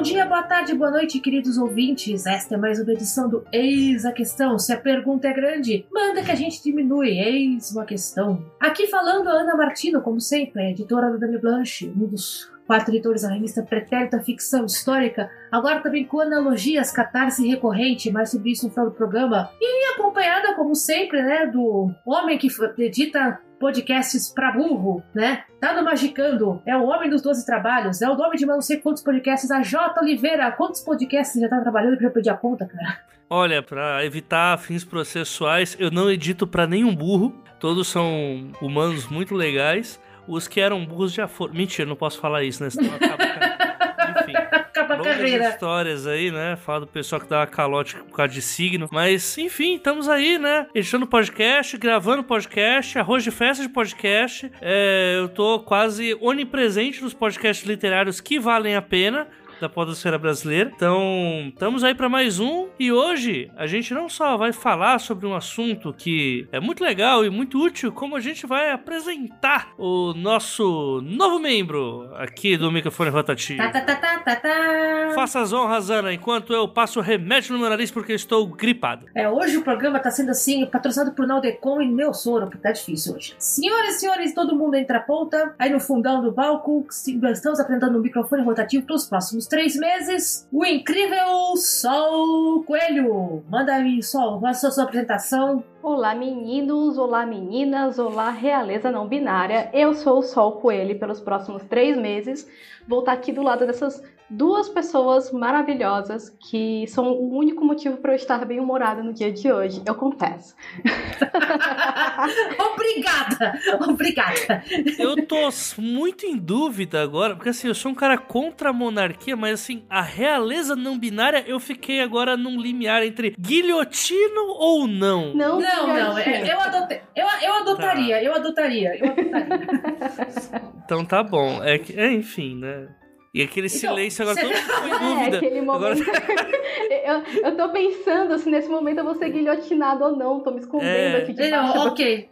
Bom dia, boa tarde, boa noite, queridos ouvintes. Esta é mais uma edição do Eis a Questão. Se a pergunta é grande, manda que a gente diminui. Eis uma questão. Aqui falando a Ana Martino, como sempre, editora do Dani Blanche, um dos quatro editores da revista Pretérita Ficção Histórica, agora também com analogias, catarse recorrente, mais sobre isso no final do programa. E acompanhada, como sempre, né, do homem que edita podcasts pra burro, né? Tá no Magicando, é o homem dos 12 trabalhos, é o nome de não sei quantos podcasts, a J. Oliveira, quantos podcasts já tá trabalhando que já perdi a conta, cara? Olha, para evitar fins processuais, eu não edito para nenhum burro, todos são humanos muito legais. Os que eram burros já foram. Mentira, não posso falar isso, né? Senão acaba. Enfim. Acaba Longas carreira. histórias aí, né? Fala do pessoal que dá calote por causa de signo. Mas, enfim, estamos aí, né? Editando podcast, gravando podcast, arroz de festa de podcast. É, eu tô quase onipresente nos podcasts literários que valem a pena da podosfera brasileira. Então, estamos aí para mais um e hoje a gente não só vai falar sobre um assunto que é muito legal e muito útil, como a gente vai apresentar o nosso novo membro aqui do microfone rotativo. Tá, tá, tá, tá, tá, tá. Faça as honras, Ana, enquanto eu passo remédio no meu nariz porque eu estou gripado. É, hoje o programa tá sendo assim, patrocinado por Naldecon e meu soro, porque tá difícil hoje. Senhoras e senhores, todo mundo entra a ponta. Aí no fundão do palco, sim, estamos apresentando um microfone rotativo para os próximos três meses. O incrível Sol Coelho. Manda aí, Sol, faça sua apresentação. Olá meninos, olá meninas, olá realeza não binária. Eu sou o Sol Coelho e pelos próximos três meses vou estar aqui do lado dessas duas pessoas maravilhosas que são o único motivo para eu estar bem humorada no dia de hoje, eu confesso. obrigada, obrigada. Eu tô muito em dúvida agora, porque assim, eu sou um cara contra a monarquia, mas assim, a realeza não binária, eu fiquei agora num limiar entre guilhotino ou não. Não, Não, não, é- Jorginho. eu, adotei, eu, eu adotaria, eu adotaria, eu adotaria. Então tá bom. É, que- é, enfim, né? E aquele Então, silêncio agora, todo mundo ficou em É, dúvida. aquele Agora- momento. eu, eu tô pensando se nesse momento eu vou ser guilhotinado ou não. Tô me escondendo É. aqui debaixo Não, do ok.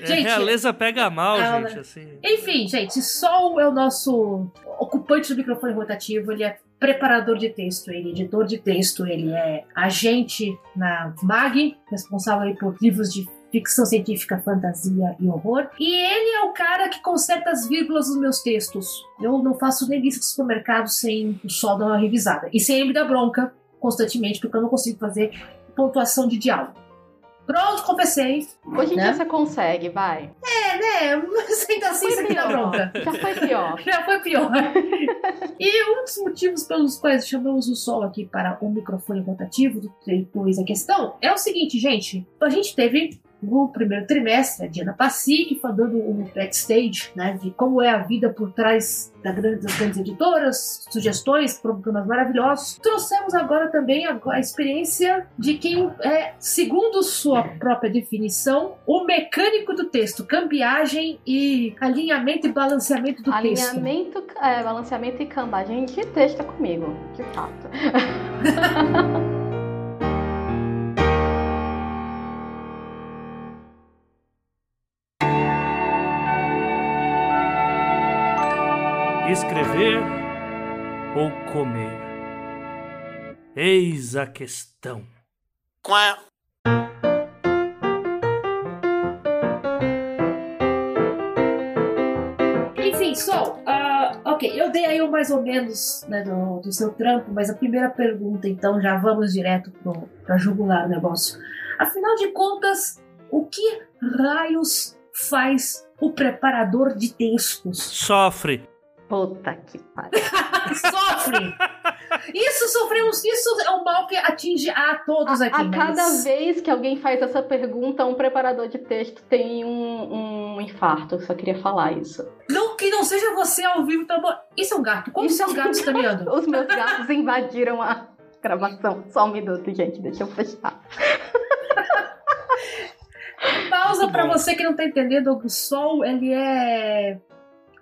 É, Gente, realeza pega mal, gente, assim. Enfim, gente, Sol é o nosso ocupante do microfone rotativo, ele é preparador de texto, ele é editor de texto, ele é agente na MAG, responsável por livros de ficção científica, fantasia e horror. E ele é o cara que conserta as vírgulas dos meus textos. Eu não faço nem lista de supermercado sem o Sol dar uma revisada. E sem ele me dar bronca constantemente, porque eu não consigo fazer pontuação de diálogo. Pronto, confessei. Hoje em Né? dia você consegue, vai. É, né? Mas ainda assim você dá bronca. Já foi pior. Já foi pior. e um dos motivos pelos quais chamamos o Sol aqui para o microfone rotativo do Depois a Questão é o seguinte, gente. A gente teve no primeiro trimestre a Diana foi dando um backstage, né, de como é a vida por trás da grande- das grandes editoras, sugestões, programas maravilhosos. Trouxemos agora também a, a experiência de quem é, segundo sua própria definição, o mecânico do texto, cambiagem e alinhamento e balanceamento do texto. Alinhamento, é, balanceamento e cambagem de texto é comigo, de fato. Escrever ou comer? Eis a questão. Enfim, Sol, ah, ok, eu dei aí o mais ou menos né, do, do seu trampo, mas a primeira pergunta, então, já vamos direto pro, pra jugular o negócio. Afinal de contas, o que raios faz o preparador de textos? Sofre. Puta que pariu. Sofre! Isso sofremos, isso é um mal que atinge a todos A, aqui. a cada mas- vez que alguém faz essa pergunta, um preparador de texto tem um, um infarto. Eu só queria falar isso. Não, que não seja você ao vivo, tá bom? Isso é um gato. Como Isso seus é um gatos estão meando? Os meus gatos invadiram a gravação. Só um minuto, gente. Deixa eu fechar. Pausa bom. você que não tá entendendo. O Sol, ele é.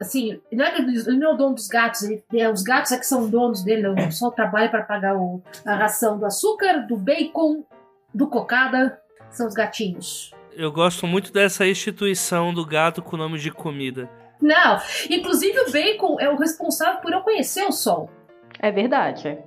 Assim, não é que ele não é o dono dos gatos, ele, é, os gatos é que são donos dele. O Sol trabalha pra pagar o- a ração do açúcar, do bacon, do cocada. São os gatinhos. Eu gosto muito dessa instituição do gato com nome de comida. Não, inclusive o bacon é o responsável por eu conhecer o Sol. É verdade.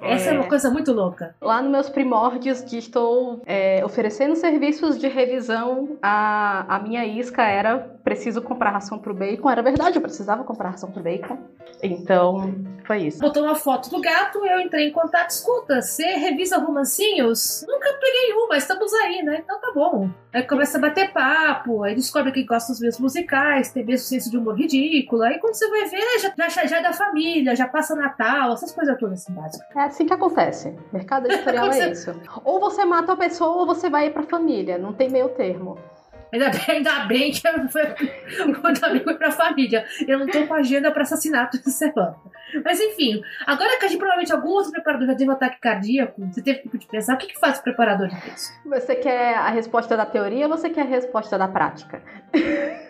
Essa é... é uma coisa muito louca. Lá nos meus primórdios de estou é, oferecendo serviços de revisão, a, a minha isca era preciso comprar ração pro bacon. Era verdade, eu precisava comprar ração pro bacon. Então, foi isso. Botou uma foto do gato, eu entrei em contato. Escuta, você revisa romancinhos? Nunca peguei um, mas estamos aí, né? Então tá bom. Aí começa a bater papo, aí descobre que gosta dos mesmos musicais, tem mesmo senso de humor ridículo. Aí quando você vai ver, já, já, já é da família, já passa Natal, essas coisas todas assim, básicas. É assim que acontece. Mercado editorial é isso. Ou você mata a pessoa ou você vai pra família. Não tem meio termo. Ainda bem, ainda bem que eu fui, ainda bem pra família. Eu não tô com agenda pra assassinato de semana. Mas enfim, agora que a gente provavelmente algum outro preparador já teve um ataque cardíaco, você teve tempo de pensar, o que, que faz o preparador de texto? Você quer a resposta da teoria ou você quer a resposta da prática?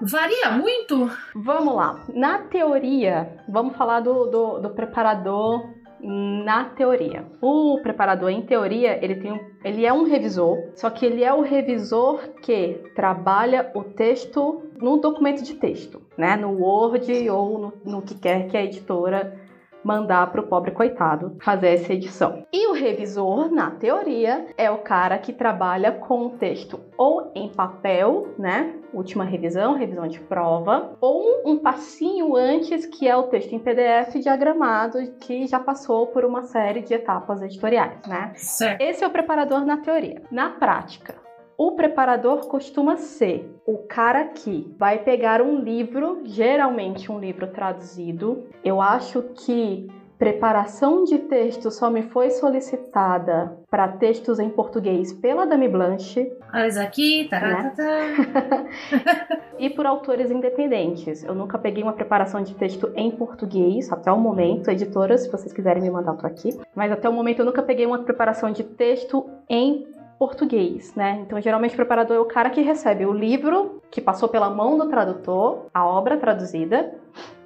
Varia muito? Vamos lá. Na teoria, vamos falar do, do, do preparador na teoria. O preparador, em teoria, ele, tem, ele é um revisor, só que ele é o revisor que trabalha o texto no documento de texto, né? No Word ou no, no que quer que a editora mandar para o pobre coitado fazer essa edição. E o revisor, na teoria, é o cara que trabalha com o texto ou em papel, né? Última revisão, revisão de prova, ou um passinho antes, que é o texto em PDF diagramado, que já passou por uma série de etapas editoriais, né? Certo. Esse é o preparador na teoria. Na prática, o preparador costuma ser o cara que vai pegar um livro, geralmente um livro traduzido. Eu acho que preparação de texto só me foi solicitada para textos em português pela Dami Blanche. Olha aqui, né? e por autores independentes. Eu nunca peguei uma preparação de texto em português até o momento. Editoras, se vocês quiserem me mandar, eu tô aqui. Mas até o momento eu nunca peguei uma preparação de texto em português, né? Então, geralmente, o preparador é o cara que recebe o livro que passou pela mão do tradutor, a obra traduzida,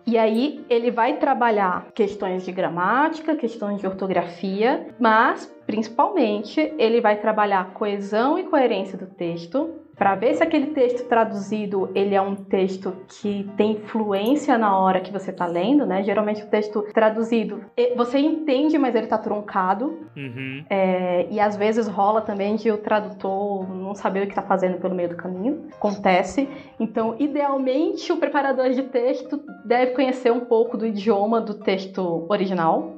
e aí ele vai trabalhar questões de gramática, questões de ortografia, mas principalmente ele vai trabalhar coesão e coerência do texto, para ver se aquele texto traduzido ele é um texto que tem fluência na hora que você está lendo, né? Geralmente o texto traduzido você entende, mas ele está truncado. Uhum. É, e às vezes rola também de o tradutor não saber o que está fazendo pelo meio do caminho. Acontece. Então, idealmente, o preparador de texto deve conhecer um pouco do idioma do texto original.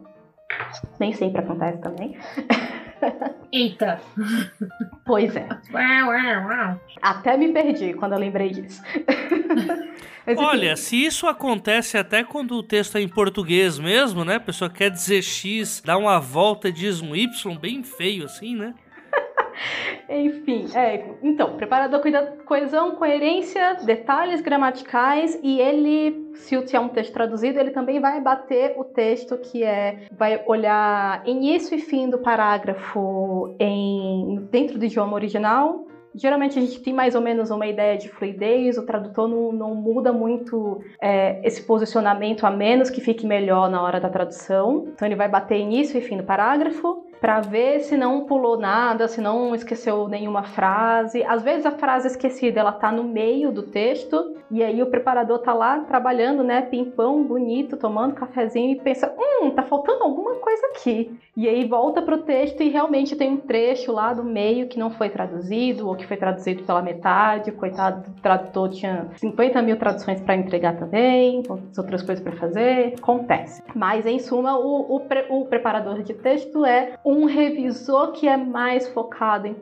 Nem sempre acontece também. Eita! Pois é. Até me perdi quando eu lembrei disso. Mas, Olha, se isso acontece até quando o texto é em português mesmo, né? A pessoa quer dizer X, dá uma volta e diz um Y bem feio assim, né? Enfim, é, então, preparador cuida coesão, coerência, detalhes gramaticais e ele, se é um texto traduzido, ele também vai bater o texto que é, vai olhar início e fim do parágrafo em dentro do idioma original. Geralmente a gente tem mais ou menos uma ideia de fluidez, o tradutor não, não muda muito é, esse posicionamento, a menos que fique melhor na hora da tradução. Então ele vai bater início e fim do parágrafo para ver se não pulou nada, se não esqueceu nenhuma frase. Às vezes a frase esquecida ela tá no meio do texto e aí o preparador tá lá trabalhando, né, pimpão, bonito, tomando cafezinho e pensa, hum, tá faltando alguma coisa aqui. E aí volta pro texto e realmente tem um trecho lá do meio que não foi traduzido ou que foi traduzido pela metade. Coitado do tradutor tinha 50 mil traduções para entregar também, outras coisas para fazer. Acontece. Mas em suma, o, o, pre, o preparador de texto é um revisor que é mais focado em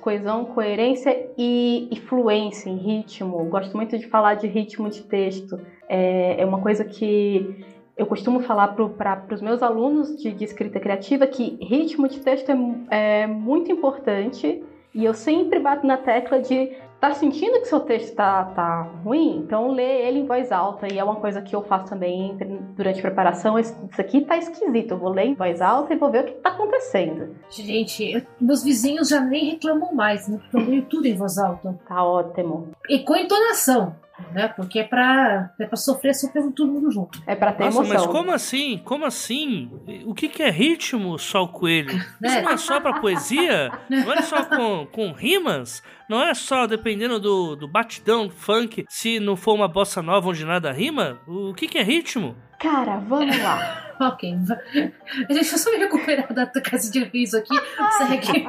coesão, coerência e, fluência, em ritmo. Gosto muito de falar de ritmo de texto. É, é uma coisa que eu costumo falar para os meus alunos de, de, escrita criativa que ritmo de texto é, é muito importante e eu sempre bato na tecla de Tá sentindo que seu texto tá, tá ruim? Então lê ele em voz alta. E é uma coisa que eu faço também durante a preparação. Isso aqui tá esquisito. Eu vou ler em voz alta e vou ver o que tá acontecendo. Gente, eu, meus vizinhos já nem reclamam mais, né? Porque eu leio tudo em voz alta. Tá ótimo. E com entonação né? Porque é pra, é pra sofrer, sofrer todo mundo junto. É pra ter Nossa, emoção. mas como assim? Como assim? O que, que é ritmo, Sol Coelho? Isso não é só pra poesia? Não é só com, com rimas? Não é só dependendo do, do batidão, do funk, se não for uma bossa nova onde nada rima? O que, que é ritmo? Cara, vamos lá. Ok. Deixa eu só me recuperar da casa de riso aqui. Segue.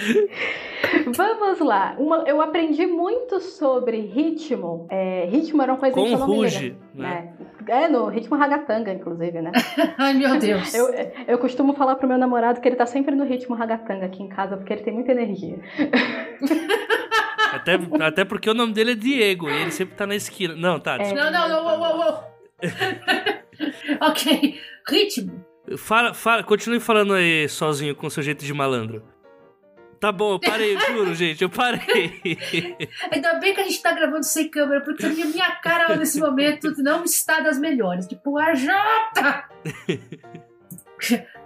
Vamos lá. Uma- eu aprendi muito sobre ritmo. É, ritmo era uma coisa que Com eu não me ruge, lembro. né? É, é, no ritmo ragatanga, inclusive, né? Ai, meu Deus. Eu, eu costumo falar pro meu namorado que ele tá sempre no ritmo ragatanga aqui em casa, porque ele tem muita energia. Até, até porque o nome dele é Diego e ele sempre tá na esquina. Não, tá. É. Não, não, não, uou, uou, uou. ok. Ritmo. Fala, fala, continue falando aí sozinho com seu jeito de malandro. Tá bom, eu parei, juro, gente, eu parei. Ainda bem que a gente tá gravando sem câmera, porque a minha cara nesse momento não está das melhores. Tipo, a Jota!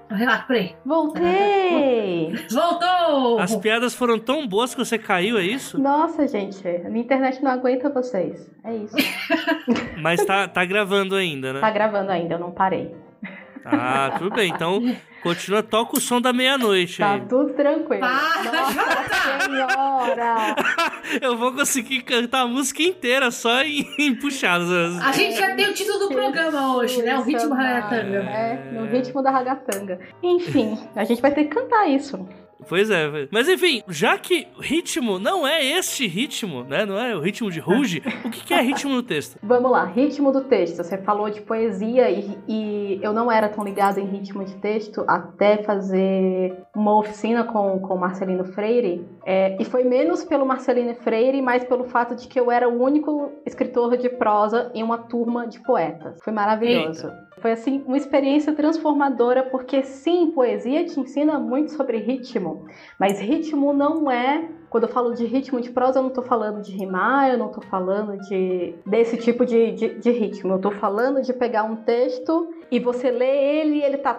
Ah, peraí. Voltei! Voltou! As piadas foram tão boas que você caiu, é isso? Nossa, gente, a minha internet não aguenta vocês. É isso. Mas tá, tá gravando ainda, né? Tá gravando ainda, eu não parei. Ah, tudo bem. Então, continua, toca o som da meia-noite Tá aí. tudo tranquilo. Para, Nossa senhora! Eu vou conseguir cantar a música inteira só em, em puxadas. A gente já tem o título do programa hoje, né? O ritmo ragatanga. É, no ritmo da ragatanga. Enfim, a gente vai ter que cantar isso. Pois é, pois- mas enfim, já que ritmo não é este ritmo, né? Não é o ritmo de ruge, o que, que é ritmo no texto? Vamos lá, ritmo do texto. Você falou de poesia e, e eu não era tão ligada em ritmo de texto até fazer uma oficina com, com o Marcelino Freire. É, e foi menos pelo Marcelino Freire, mais pelo fato de que eu era o único escritor de prosa em uma turma de poetas. Foi maravilhoso. Foi assim uma experiência transformadora, porque sim, poesia te ensina muito sobre ritmo, mas ritmo não é quando eu falo de ritmo de prosa, eu não estou falando de rimar, eu não estou falando de desse tipo de, de, de ritmo. Eu estou falando de pegar um texto e você lê ele e ele tá.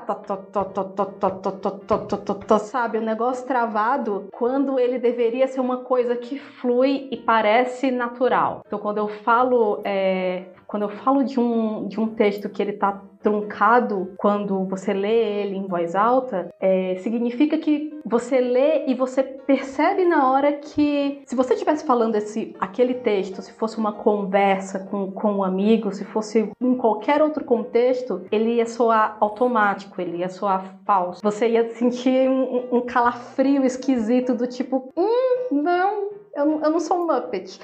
Sabe, o negócio travado quando ele deveria ser uma coisa que flui e parece natural. Então, quando eu falo. É, quando eu falo de um, de um texto que ele tá truncado quando você lê ele em voz alta, é, significa que você lê e você percebe na hora que se você estivesse falando esse, aquele texto, se fosse uma conversa com, com um amigo, se fosse em qualquer outro contexto, ele ia soar automático, ele ia soar falso. Você ia sentir um, um calafrio esquisito do tipo, hum, não, eu, eu não sou um Muppet.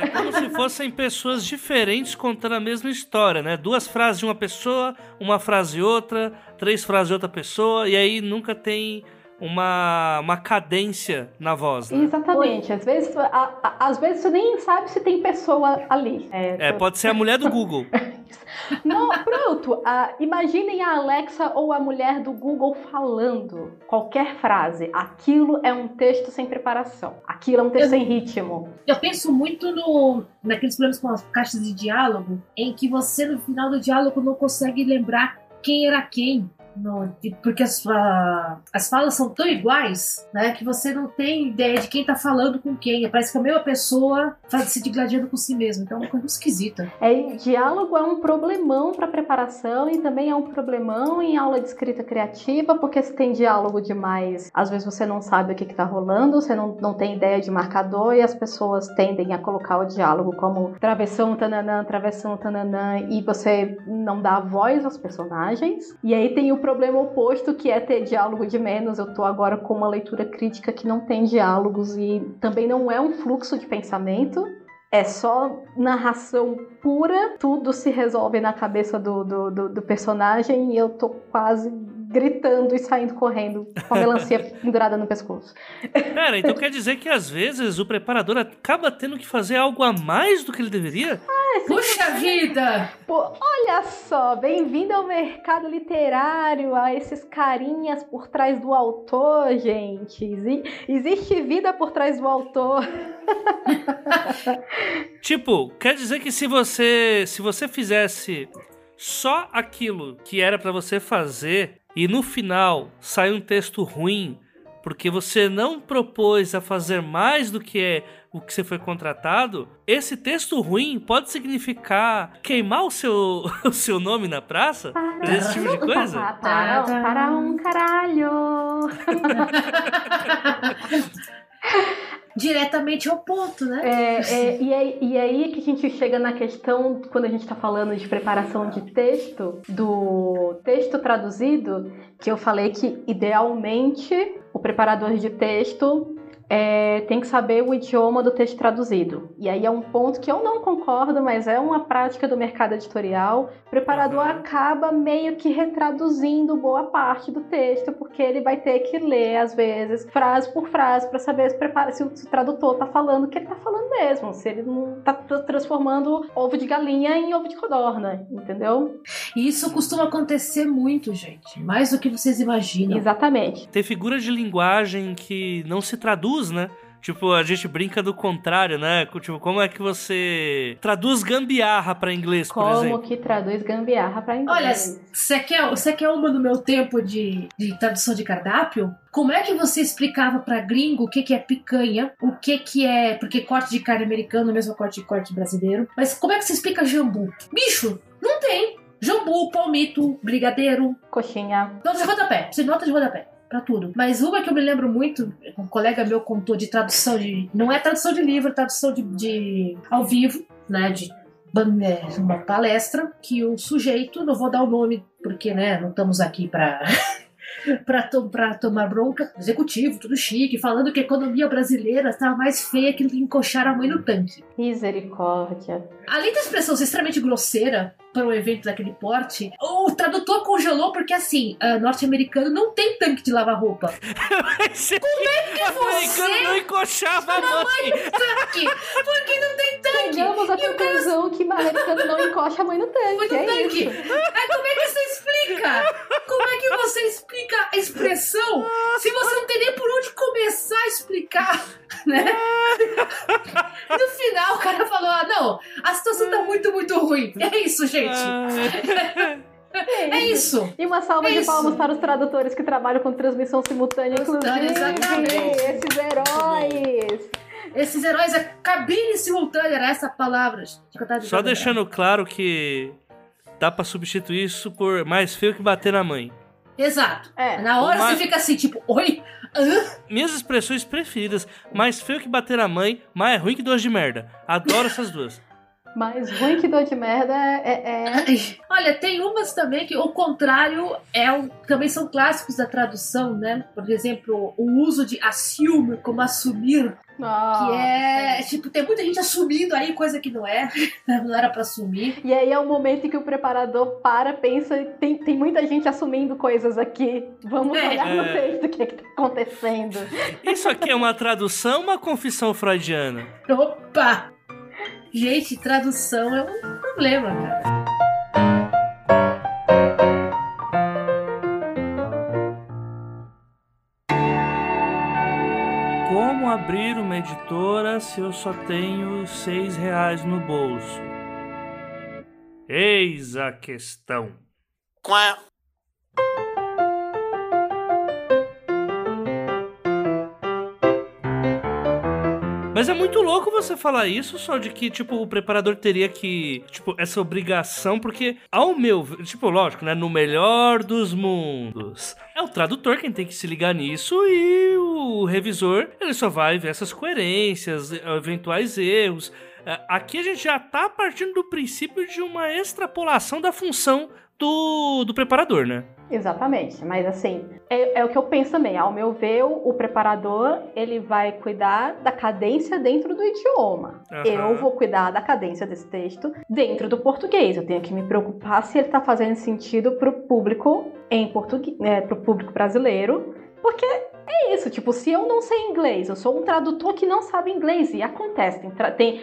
É como se fossem pessoas diferentes contando a mesma história, né? Duas frases de uma pessoa, uma frase outra, três frases de outra pessoa, e aí nunca tem uma, uma cadência na voz, né? Exatamente. Às vezes, a- a- às vezes você nem sabe se tem pessoa ali. É, pode ser a mulher do Google. Não, pronto. Ah, imaginem a Alexa ou a mulher do Google falando qualquer frase. Aquilo é um texto sem preparação. Aquilo é um texto sem ritmo. Eu penso muito no, naqueles problemas com as caixas de diálogo, em que você no final do diálogo não consegue lembrar quem era quem. De- porque as, fa- as falas são tão iguais, né? Que você não tem ideia de quem tá falando com quem. Parece que a mesma pessoa faz se digladiando com si mesma. Então é uma coisa esquisita. É, diálogo é um problemão para preparação e também é um problemão em aula de escrita criativa, porque se tem diálogo demais, às vezes você não sabe o que está rolando, você não, não tem ideia de marcador e as pessoas tendem a colocar o diálogo como travessão, tananã, travessão, tananã, e você não dá voz aos personagens. E aí tem o problema oposto, que é ter diálogo de menos. Eu tô agora com uma leitura crítica que não tem diálogos e também não é um fluxo de pensamento. É só narração pura, tudo se resolve na cabeça do, do, do, do personagem e eu tô quase gritando e saindo correndo com a melancia pendurada no pescoço. Pera, então quer dizer que às vezes o preparador acaba tendo que fazer algo a mais do que ele deveria? Puxa vida! Pô, olha só, bem-vindo ao mercado literário, a esses carinhas por trás do autor, gente. Exi- existe vida por trás do autor. Tipo, quer dizer que se você se você fizesse só aquilo que era pra você fazer e no final sai um texto ruim porque você não propôs a fazer mais do que é o que você foi contratado, esse texto ruim pode significar queimar o seu, o seu nome na praça? Para, Esse tipo de coisa? para, para um caralho. diretamente ao ponto, né? É, é, e, aí, e aí que a gente chega na questão, quando a gente está falando de preparação de texto, do texto traduzido, que eu falei que idealmente o preparador de texto é, tem que saber o idioma do texto traduzido. E aí é um ponto que eu não concordo, mas é uma prática do mercado editorial. O preparador uhum. acaba meio que retraduzindo boa parte do texto, porque ele vai ter que ler, às vezes, frase por frase, para saber se, prepara, se, o, se o tradutor está falando o que ele está falando mesmo, se ele não está transformando ovo de galinha em ovo de codorna, entendeu? E isso costuma acontecer muito, gente. Mais do que vocês imaginam. Exatamente. Tem figuras de linguagem que não se traduzem traduz, né? Tipo, a gente brinca do contrário, né? Tipo, como é que você traduz gambiarra para inglês, como por exemplo? Como que traduz gambiarra para inglês? Olha, você quer, você quer uma no meu tempo de, de tradução de cardápio? Como é que você explicava para gringo o que, que é picanha, o que, que é. Porque corte de carne americano, mesmo corte de corte brasileiro. Mas como é que você explica jambu? Bicho, não tem. Jambu, palmito, brigadeiro. Coxinha. Nota de rodapé. De nota de rodapé para tudo. Mas uma que eu me lembro muito, um colega meu contou de tradução de. Não é tradução de livro, é tradução de, de ao vivo, né? De é, uma palestra que o sujeito, não vou dar o nome porque né, não estamos aqui para para to tomar bronca, executivo, tudo chique, falando que a economia brasileira estava mais feia que encoxar a mãe no tanque. Misericórdia. Além da expressão ser extremamente grosseira para um evento daquele porte, o tradutor congelou porque, assim, uh, norte-americano não tem tanque de lavar roupa. Como é que você... americano não encoxava a mãe tanque? Porque não tem tanque. Chegamos à conclusão cara... que americano não encoxa a mãe no tanque. Mãe no é tanque. Isso. Aí como é que você explica? Como é que você explica a expressão se você não tem nem por onde começar a explicar, né? No final, o cara falou, ah, não, a situação tá muito, muito ruim. É isso, gente. É, é isso. E uma salva é de palmas para os tradutores que trabalham com transmissão simultânea, inclusive. Exatamente. Esses heróis. Esses heróis, a cabine simultânea era essa palavra. Só deixando claro que dá para substituir isso por mais feio que bater na mãe. Exato. É. Na hora mais... você fica assim, tipo, oi? Hã? Minhas expressões preferidas, mais feio que bater na mãe, mais ruim que dois de merda. Adoro essas duas. Mais ruim que dor de merda é, é, Olha, tem umas também que o contrário é o, também são clássicos da tradução, né? Por exemplo, o uso de assume como assumir. Oh, que é, tipo, tem muita gente assumindo aí coisa que não é, não era para assumir. E aí é o momento em que o preparador para, pensa, tem, tem muita gente assumindo coisas aqui. Vamos é. olhar no é. texto o que, é que tá acontecendo. Isso aqui é uma tradução, uma confissão freudiana. Opa! Gente, tradução é um problema, cara. Como abrir uma editora se eu só tenho seis reais no bolso? Eis a questão. Qual? Mas é muito louco você falar isso, só de que, tipo, o preparador teria que, tipo, essa obrigação, porque, ao meu, tipo, lógico, né, no melhor dos mundos, é o tradutor quem tem que se ligar nisso e o revisor, ele só vai ver essas coerências, eventuais erros. É, aqui a gente já tá partindo do princípio de uma extrapolação da função do, do preparador, né? Exatamente, mas assim, é, é, o que eu penso também. Ao meu ver, o, preparador ele vai cuidar da cadência dentro do idioma. Uhum. Eu vou cuidar da cadência desse texto dentro do português. Eu tenho que me preocupar se ele está fazendo sentido para o público em português, é, para o público brasileiro, porque é isso, tipo, se eu não sei inglês, eu sou um tradutor que não sabe inglês, e acontece, tem, tem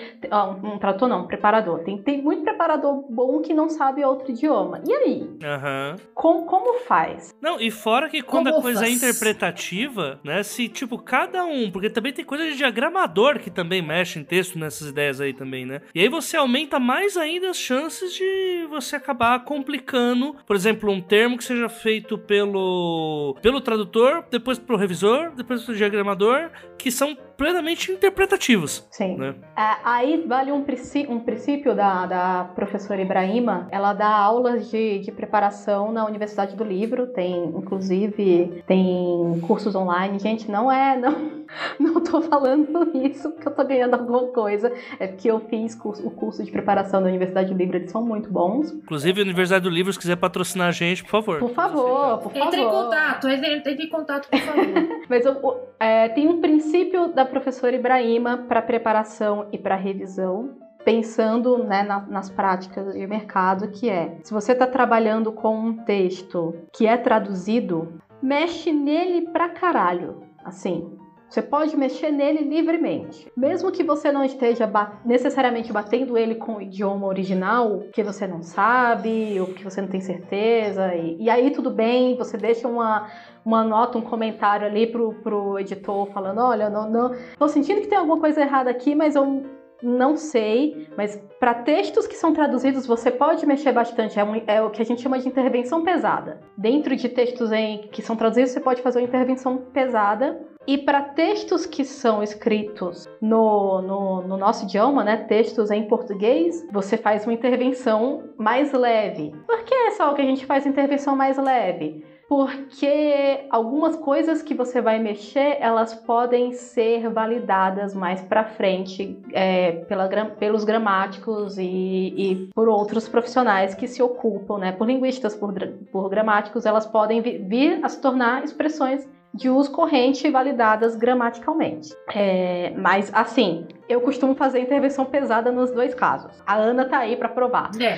um tradutor não, um preparador, tem, tem muito preparador bom que não sabe outro idioma. E aí? Uhum. Com, como faz? Não, e fora que quando como a coisa é faz? é interpretativa, né, se, tipo, cada um, porque também tem coisa de diagramador que também mexe em texto nessas ideias aí também, né? E aí você aumenta mais ainda as chances de você acabar complicando, por exemplo, um termo que seja feito pelo, pelo tradutor, depois pro revisor revisor, depois do diagramador, que são plenamente interpretativos. Sim. Né? É, aí vale um, princípio, um princípio da, da professora Ibrahima. Ela dá aulas de, de preparação na Universidade do Livro, tem, inclusive, tem cursos online. Gente, não é. Não Não tô falando isso porque eu tô ganhando alguma coisa. É porque eu fiz curso, o curso de preparação da Universidade do Livro, eles são muito bons. Inclusive, a Universidade do Livro, se quiser patrocinar a gente, por favor. Por favor, por favor. Entre em contato, entre, entre em contato, por favor. Mas eu, é, tem um princípio da professora Ibrahima para preparação e para revisão pensando né, na, nas práticas de mercado, que é se você está trabalhando com um texto que é traduzido, mexe nele pra caralho. Assim, você pode mexer nele livremente. Mesmo que você não esteja ba necessariamente batendo ele com o idioma original, que você não sabe, ou que você não tem certeza, e, e aí tudo bem, você deixa uma, uma nota, um comentário ali pro, pro editor falando, olha, não, não, tô sentindo que tem alguma coisa errada aqui, mas eu não sei, mas para textos que são traduzidos você pode mexer bastante. É, um, é, o que a gente chama de intervenção pesada. Dentro de textos em, que são traduzidos você pode fazer uma intervenção pesada. E para textos que são escritos no, no, no, nosso idioma, né, textos em português, você faz uma intervenção mais leve. Por que é só que a gente faz intervenção mais leve? porque algumas coisas que você vai mexer elas podem ser validadas mais para frente é, pela, pelos gramáticos e, e, por outros profissionais que se ocupam, né? Por linguistas, por, por gramáticos, elas podem vir a se tornar expressões de uso corrente validadas gramaticalmente. É, mas, assim, eu costumo fazer intervenção pesada nos dois casos. A Ana tá aí para provar. É.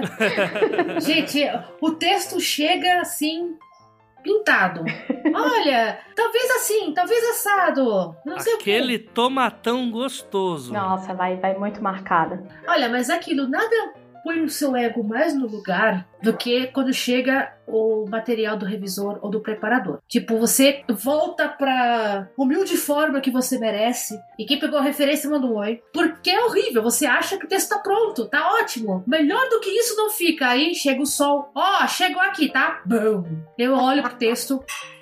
Gente, o texto chega assim pintado. Olha, talvez assim, talvez assado. Não sei Aquele tomatão gostoso. Nossa, vai, vai muito marcada. Olha, mas aquilo nada põe o seu ego mais no lugar do que quando chega o material do revisor ou do preparador. Tipo, você volta pra humilde forma que você merece e quem pegou a referência manda um oi. Porque é horrível, você acha que o texto tá pronto, tá ótimo. Melhor do que isso não fica. Aí chega o sol, ó, oh, chegou aqui, tá? Bum. Eu olho pro texto,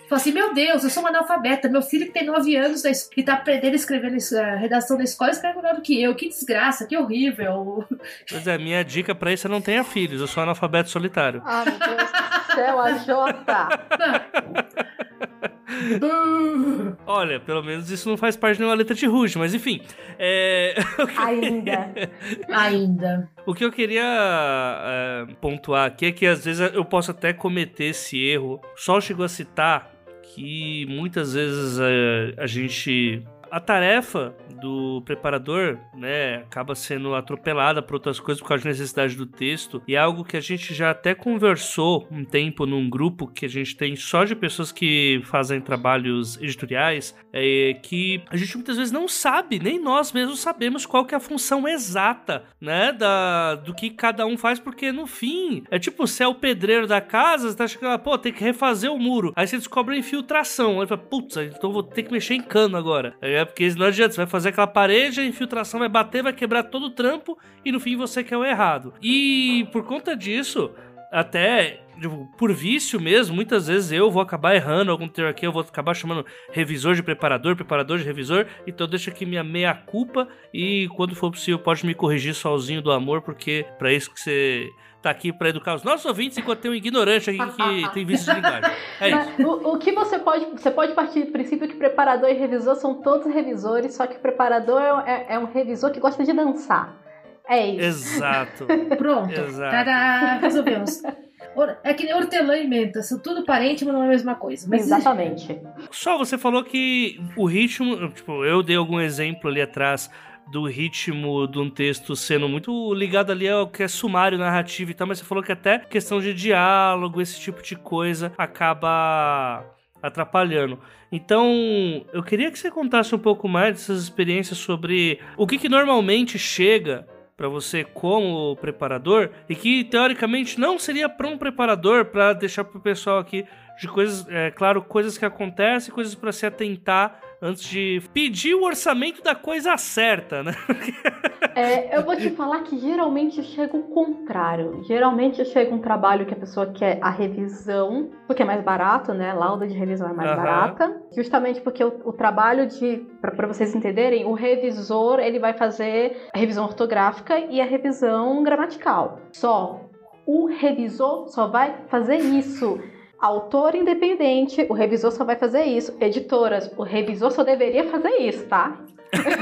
Fala assim, meu Deus, eu sou uma analfabeta. Meu filho que tem 9 anos e tá aprendendo a escrever a redação da escola escreve melhor do que eu. Que desgraça, que horrível. Pois é, minha dica pra isso é não tenha filhos. Eu sou analfabeto solitário. Ah, meu Deus do céu, a Jota. Olha, pelo menos isso não faz parte de uma letra de Rush, mas enfim. É... Ainda. Ainda. O que eu queria é, pontuar aqui é que às vezes eu posso até cometer esse erro. Sol chegou a citar que muitas vezes a, é, a gente a tarefa do preparador, né, acaba sendo atropelada por outras coisas por causa da necessidade do texto. E é algo que a gente já até conversou um tempo num grupo que a gente tem só de pessoas que fazem trabalhos editoriais, é que a gente muitas vezes não sabe, nem nós mesmos sabemos qual que é a função exata, né, da, do que cada um faz, porque no fim, é tipo, você é o pedreiro da casa, você tá chegando pô, tem que refazer o muro. Aí você descobre a infiltração. Aí fala, putz, então vou ter que mexer em cano agora. É porque não adianta, você vai fazer aquela parede, a infiltração vai bater, vai quebrar todo o trampo e no fim você quer o errado. E por conta disso, até tipo, por vício mesmo, muitas vezes eu vou acabar errando algum termo aqui, eu vou acabar chamando revisor de preparador, preparador de revisor, então deixa aqui minha meia culpa e quando for possível pode me corrigir sozinho do amor, porque para isso que você tá aqui para educar os nossos ouvintes enquanto tem um ignorante aqui que tem vício de linguagem. É isso. O, o, que você pode. Você pode partir do princípio que preparador e revisor são todos revisores, só que o preparador é, é, é um revisor que gosta de dançar. É isso. Exato. Pronto. Exato. Tadá, resolvemos. É que nem hortelã e menta, são tudo parente, mas não é a mesma coisa. Mas... Exatamente. Só você falou que o ritmo, tipo, eu dei algum exemplo ali atrás do ritmo de um texto sendo muito ligado ali ao que é sumário, narrativo e tal, mas você falou que até questão de diálogo, esse tipo de coisa, acaba atrapalhando. Então, eu queria que você contasse um pouco mais dessas experiências sobre o que, que normalmente chega para você como preparador e que teoricamente não seria para um preparador para deixar para o pessoal aqui de coisas, é claro, coisas que acontecem, coisas para se atentar antes de pedir o orçamento da coisa certa, né? É, eu vou te falar que geralmente chega o contrário. Geralmente chega um trabalho que a pessoa quer a revisão, porque é mais barato, né? Lauda de revisão é mais uhum. barata. Justamente porque o, o trabalho de, para vocês entenderem, o revisor ele vai fazer a revisão ortográfica e a revisão gramatical. Só. O revisor só vai fazer isso. Autor independente, o revisor só vai fazer isso. Editoras, o revisor só deveria fazer isso, tá?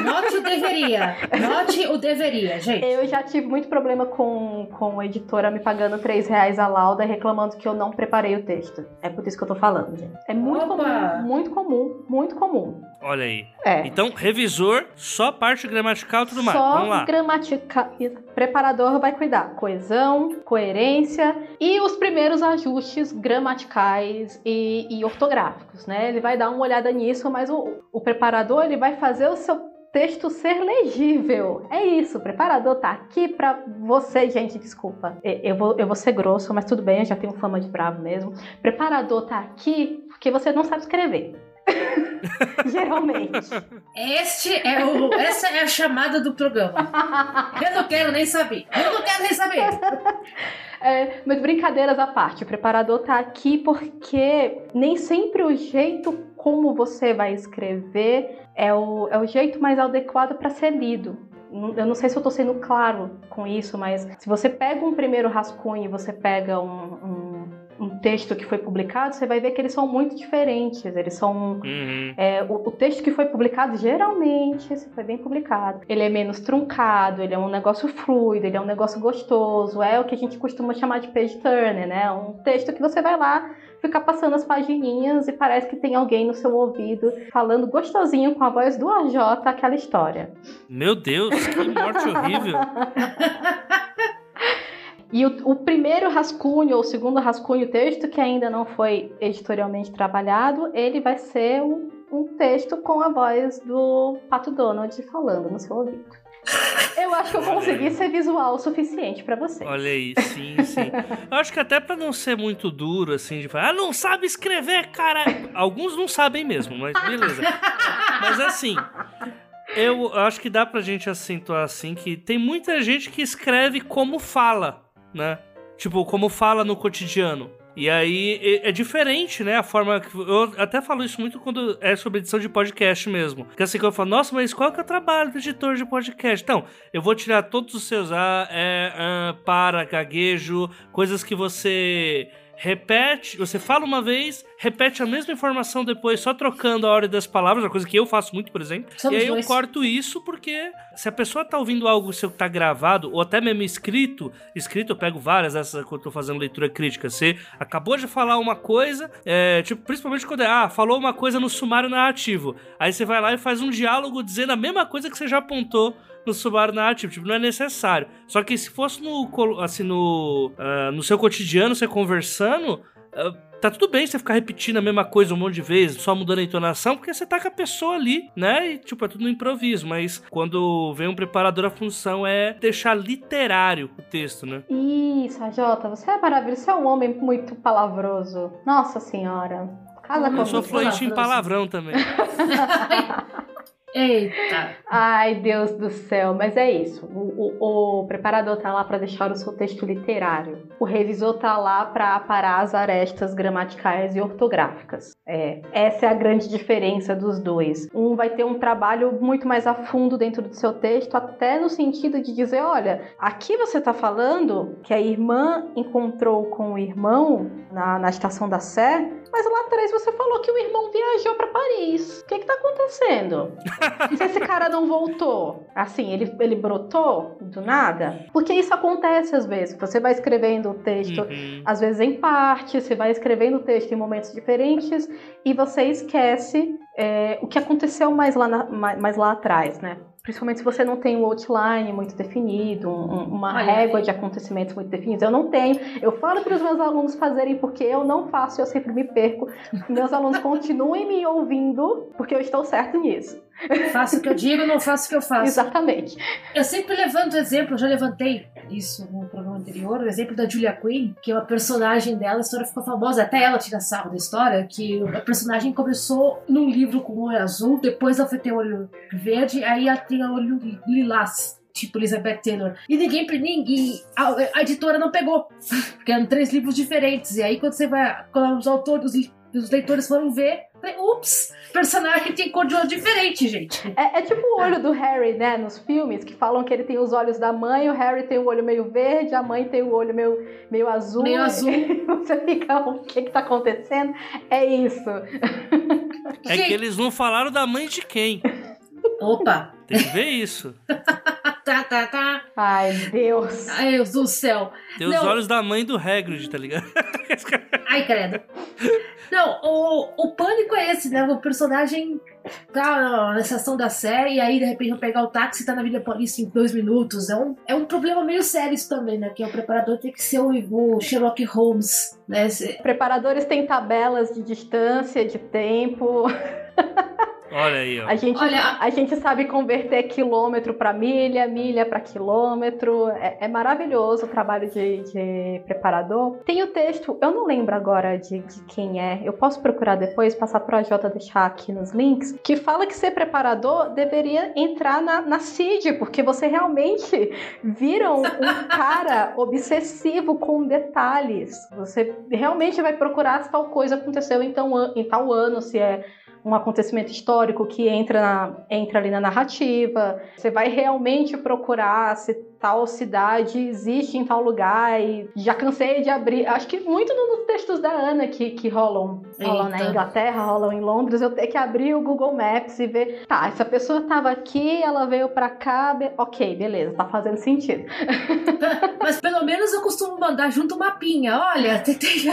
Note o deveria. Note o deveria, gente. Eu já tive muito problema com, com a editora me pagando 3 reais a lauda e reclamando que eu não preparei o texto. É por isso que eu tô falando, gente. É muito Opa! comum, muito comum, muito comum. Olha aí. É. Então, revisor, só parte gramatical e tudo mais. Só Vamos lá. gramatical. Preparador vai cuidar. Coesão, coerência e os primeiros ajustes gramaticais e, e ortográficos, né? Ele vai dar uma olhada nisso, mas o, o preparador ele vai fazer o seu texto ser legível. É isso, o preparador tá aqui pra você, gente, desculpa. E- Eu vou, eu vou ser grosso, mas tudo bem, eu já tenho fama de bravo mesmo. Preparador tá aqui porque você não sabe escrever. Geralmente. Este é o, essa é a chamada do programa. Eu não quero nem saber. Eu não quero nem saber. É, mas brincadeiras à parte, o preparador tá aqui porque nem sempre o jeito como você vai escrever é o, é o jeito mais adequado para ser lido. Eu não sei se eu tô sendo claro com isso, mas se você pega um primeiro rascunho e você pega um, um- um texto que foi publicado, você vai ver que eles são muito diferentes. Eles são Uhum. é, o, o texto que foi publicado, geralmente, se foi bem publicado, ele é menos truncado, ele é um negócio fluido, ele é um negócio gostoso, é o que a gente costuma chamar de page turner, né? Um texto que você vai lá ficar passando as pagininhas e parece que tem alguém no seu ouvido falando gostosinho com a voz do AJ aquela história. Meu Deus, que morte horrível. E o, o primeiro rascunho ou o segundo rascunho, texto que ainda não foi editorialmente trabalhado, ele vai ser um, um texto com a voz do Pato Donald falando no seu ouvido. Eu acho que eu consegui ser visual o suficiente pra você. Olha aí, sim, sim. Eu acho que até pra não ser muito duro, assim, de falar, ah, não sabe escrever, cara. Alguns não sabem mesmo, mas beleza. Mas assim, eu acho que dá pra gente acentuar assim que tem muita gente que escreve como fala, né? Tipo, como fala no cotidiano. E aí é- diferente, né? A forma que. Eu até falo isso muito quando é sobre edição de podcast mesmo. Que assim que eu falo, nossa, mas qual que é o trabalho do editor de podcast? Então, eu vou tirar todos os seus A, é, ah, para, gaguejo, coisas que você repete, você fala uma vez, repete a mesma informação depois, só trocando a ordem das palavras, uma coisa que eu faço muito, por exemplo. Somos e aí eu dois. corto isso porque se a pessoa tá ouvindo algo seu que tá gravado, ou até mesmo escrito, escrito eu pego várias dessas quando eu tô fazendo leitura crítica. Você acabou de falar uma coisa, é, tipo, principalmente quando é, ah, falou uma coisa no sumário narrativo. Aí você vai lá e faz um diálogo dizendo a mesma coisa que você já apontou no sumário narrativo, tipo, não é necessário. Só que se fosse no, assim, no, ah, no seu cotidiano, você conversando, ah, tá tudo bem você ficar repetindo a mesma coisa um monte de vezes, só mudando a entonação, porque você tá com a pessoa ali, né? E, tipo, é tudo no improviso. Mas quando vem um preparador, a função é deixar literário o texto, né? Isso, AJ, você é maravilhoso. Você é um homem muito palavroso. Nossa senhora. Casa Eu sou fluente em palavrão também. Eita. Ai, Deus do céu, mas é isso. O, o- o preparador tá lá para deixar o seu texto literário. O revisor tá lá para aparar as arestas gramaticais e ortográficas. É, essa é a grande diferença dos dois. Um vai ter um trabalho muito mais a fundo dentro do seu texto, até no sentido de dizer, olha, aqui você tá falando que a irmã encontrou com o irmão na, na estação da Sé, mas lá atrás você falou que o irmão viajou para Paris. O que que tá acontecendo? Se esse cara não voltou, assim, ele, ele brotou do nada? Porque isso acontece às vezes. Você vai escrevendo o texto, Uhum. às vezes em parte, você vai escrevendo o texto em momentos diferentes e você esquece é, o que aconteceu mais lá, na- mais, mais lá atrás, né? Principalmente se você não tem um outline muito definido, um- um- uma Olha régua de acontecimentos muito definidos. Eu não tenho. Eu falo para os meus alunos fazerem porque eu não faço e eu sempre me perco. Meus alunos continuem me ouvindo porque eu estou certo nisso. Faço o que eu digo, não faço o que eu faço. Exatamente. Eu sempre levanto exemplo, eu já levantei isso no programa anterior, o exemplo da Julia Quinn, que é uma personagem dela, a história ficou famosa, até ela tira sarro da história, que a personagem começou num livro com olho azul, depois ela foi ter olho verde, aí ela tem olho lilás. Tipo Elizabeth Taylor. E ninguém, ninguém a, a editora não pegou. Porque eram três livros diferentes. E aí, quando você vai. Quando os autores, os, os leitores foram ver, ups! Personagem tem cor de olho diferente, gente. É, é, tipo o olho do Harry, né? Nos filmes, que falam que ele tem os olhos da mãe, o Harry tem o olho meio verde, a mãe tem o olho meio, meio azul. Meio azul. Você fica, o que que tá acontecendo? É isso. É que eles não falaram da mãe de quem. Opa! Tem que ver isso. Tá, tá, tá. Ai, Deus. Ai, Deus do céu. Tem os Não. olhos da mãe do Hagrid, tá ligado? Ai, credo. Não, o, o pânico é esse, né? O personagem tá na estação da série e aí de repente vai pegar o táxi e tá na Vila Paulista em dois minutos. É um, é um problema meio sério isso também, né? Que o preparador tem que ser o, o Sherlock Holmes, né? Preparadores têm tabelas de distância, de tempo. Olha aí, ó. A gente, Olha- a gente sabe converter quilômetro para milha, milha para quilômetro. É, é maravilhoso o trabalho de, de preparador. Tem o texto, eu não lembro agora de, de quem é. Eu posso procurar depois, passar para a Jota deixar aqui nos links, que fala que ser preparador deveria entrar na, na CID, porque você realmente vira um, um cara obsessivo com detalhes. Você realmente vai procurar se tal coisa aconteceu em, tão em tal ano, se é um acontecimento histórico que entra, na- entra ali na narrativa. Você vai realmente procurar se tal cidade existe em tal lugar. E já cansei de abrir. Acho que muito nos textos da Ana que, que rolam, rolam na Eita. Inglaterra, rolam em Londres, eu tenho que abrir o Google Maps e ver. Tá, essa pessoa estava aqui, ela veio pra cá. be- Ok, beleza, tá fazendo sentido. Mas pelo menos eu costumo mandar junto um mapinha. Olha, tem- tem-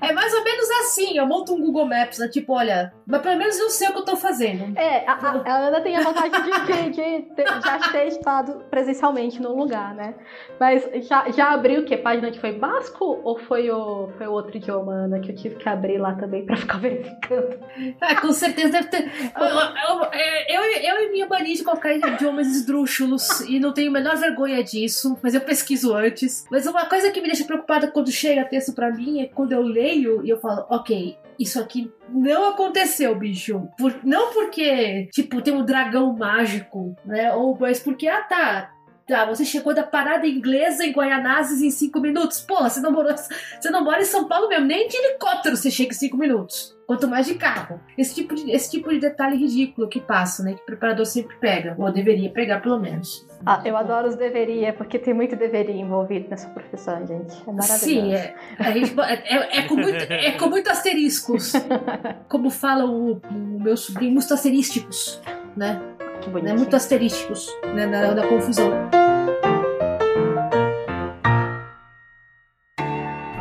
é mais ou menos assim. Eu monto um Google Maps, né? Tipo, olha, mas pelo menos eu sei o que eu tô fazendo. É, a, a- a Ana tem a vantagem de, de- de ter- já ter estado presencialmente no lugar, né? Mas já, já abriu o quê? Página de foi basco ou foi o, foi o outro idioma, Ana, que eu tive que abrir lá também pra ficar verificando? Ah, com certeza deve ter. Eu, eu, eu, eu e minha mania de colocar idiomas esdrúxulos e não tenho a menor vergonha disso, mas eu pesquiso antes. Mas uma coisa que me deixa preocupada quando chega texto pra mim é quando eu leio e eu falo, ok. Isso aqui não aconteceu, bicho. Por- não porque, tipo, tem um dragão mágico, né? Ou mas porque, ah, tá. Tá, você chegou da parada inglesa em Guaianazes em cinco minutos. Porra, você não, morou, você não mora em São Paulo mesmo. Nem de helicóptero você chega em cinco minutos. Quanto mais de carro. Esse tipo de, esse tipo de detalhe ridículo que passa, né? Que o preparador sempre pega. Ou deveria pegar, pelo menos. Ah, eu adoro os deveria, porque tem muito deveria envolvido nessa profissão, gente. É maravilhoso. Sim, é, gente, é, é- é com muito, é com muito asteriscos. Como fala o, o meu sobrinho, muito asterísticos, né? Que né? Muito asterísticos, né? Na, na confusão.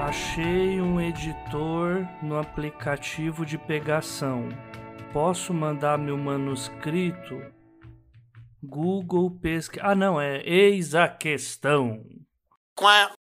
Achei um editor no aplicativo de pegação. Posso mandar meu manuscrito? Google pesquisa. Ah, não, é eis a questão. E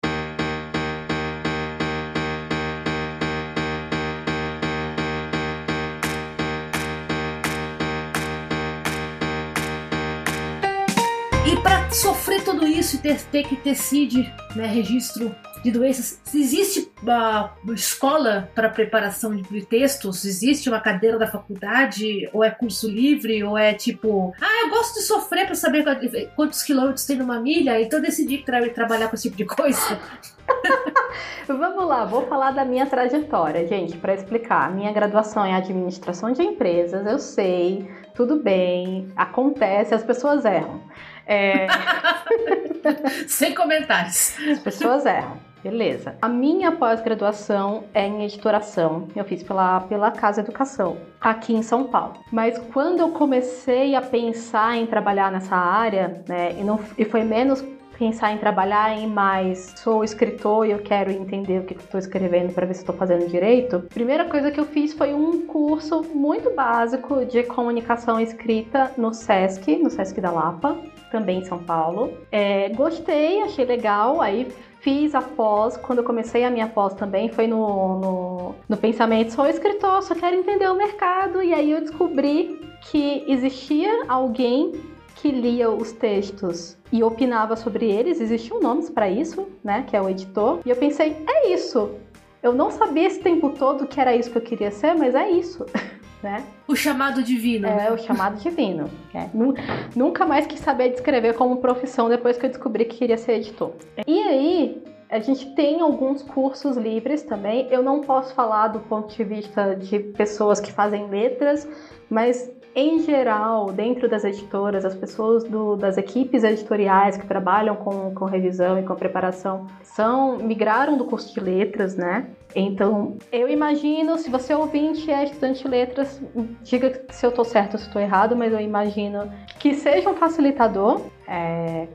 sofrer tudo isso e ter, ter que ter CID, né, registro de doenças, se existe uma escola para preparação de textos? Existe uma cadeira da faculdade? Ou é curso livre? Ou é tipo, ah, eu gosto de sofrer para saber quant- quantos quilômetros tem numa milha, então decidi tra trabalhar com esse tipo de coisa? Vamos lá, vou falar da minha trajetória, gente, para explicar. Minha graduação é administração de empresas, eu sei, tudo bem, acontece, as pessoas erram. É, Sem comentários. as pessoas erram. Beleza. A minha pós-graduação é em editoração. Eu fiz pela, pela Casa Educação, aqui em São Paulo. Mas quando eu comecei a pensar em trabalhar nessa área, né, e, não, e foi menos pensar em trabalhar em mais sou escritor e eu quero entender o que estou escrevendo para ver se estou fazendo direito. A primeira coisa que eu fiz foi um curso muito básico de comunicação escrita no SESC, no SESC da Lapa, também em São Paulo. É, gostei, achei legal, aí fiz a pós, quando eu comecei a minha pós também, foi no, no, no pensamento, sou escritor, só quero entender o mercado, e aí eu descobri que existia alguém que lia os textos e opinava sobre eles, existiam nomes para isso, né, que é o editor, e eu pensei, é isso. Eu não sabia esse tempo todo que era isso que eu queria ser, mas é isso, né? O chamado divino. É o chamado divino. né? Nu- Nunca mais quis saber de escrever como profissão depois que eu descobri que queria ser editor. E aí, a gente tem alguns cursos livres também. Eu não posso falar do ponto de vista de pessoas que fazem letras, mas em geral, dentro das editoras, as pessoas do, das equipes editoriais que trabalham com, com revisão e com preparação são migraram do curso de letras, né? Então, eu imagino, se você ouvinte é estudante de letras, diga se eu estou certo ou se estou errado, mas eu imagino que seja um facilitador é,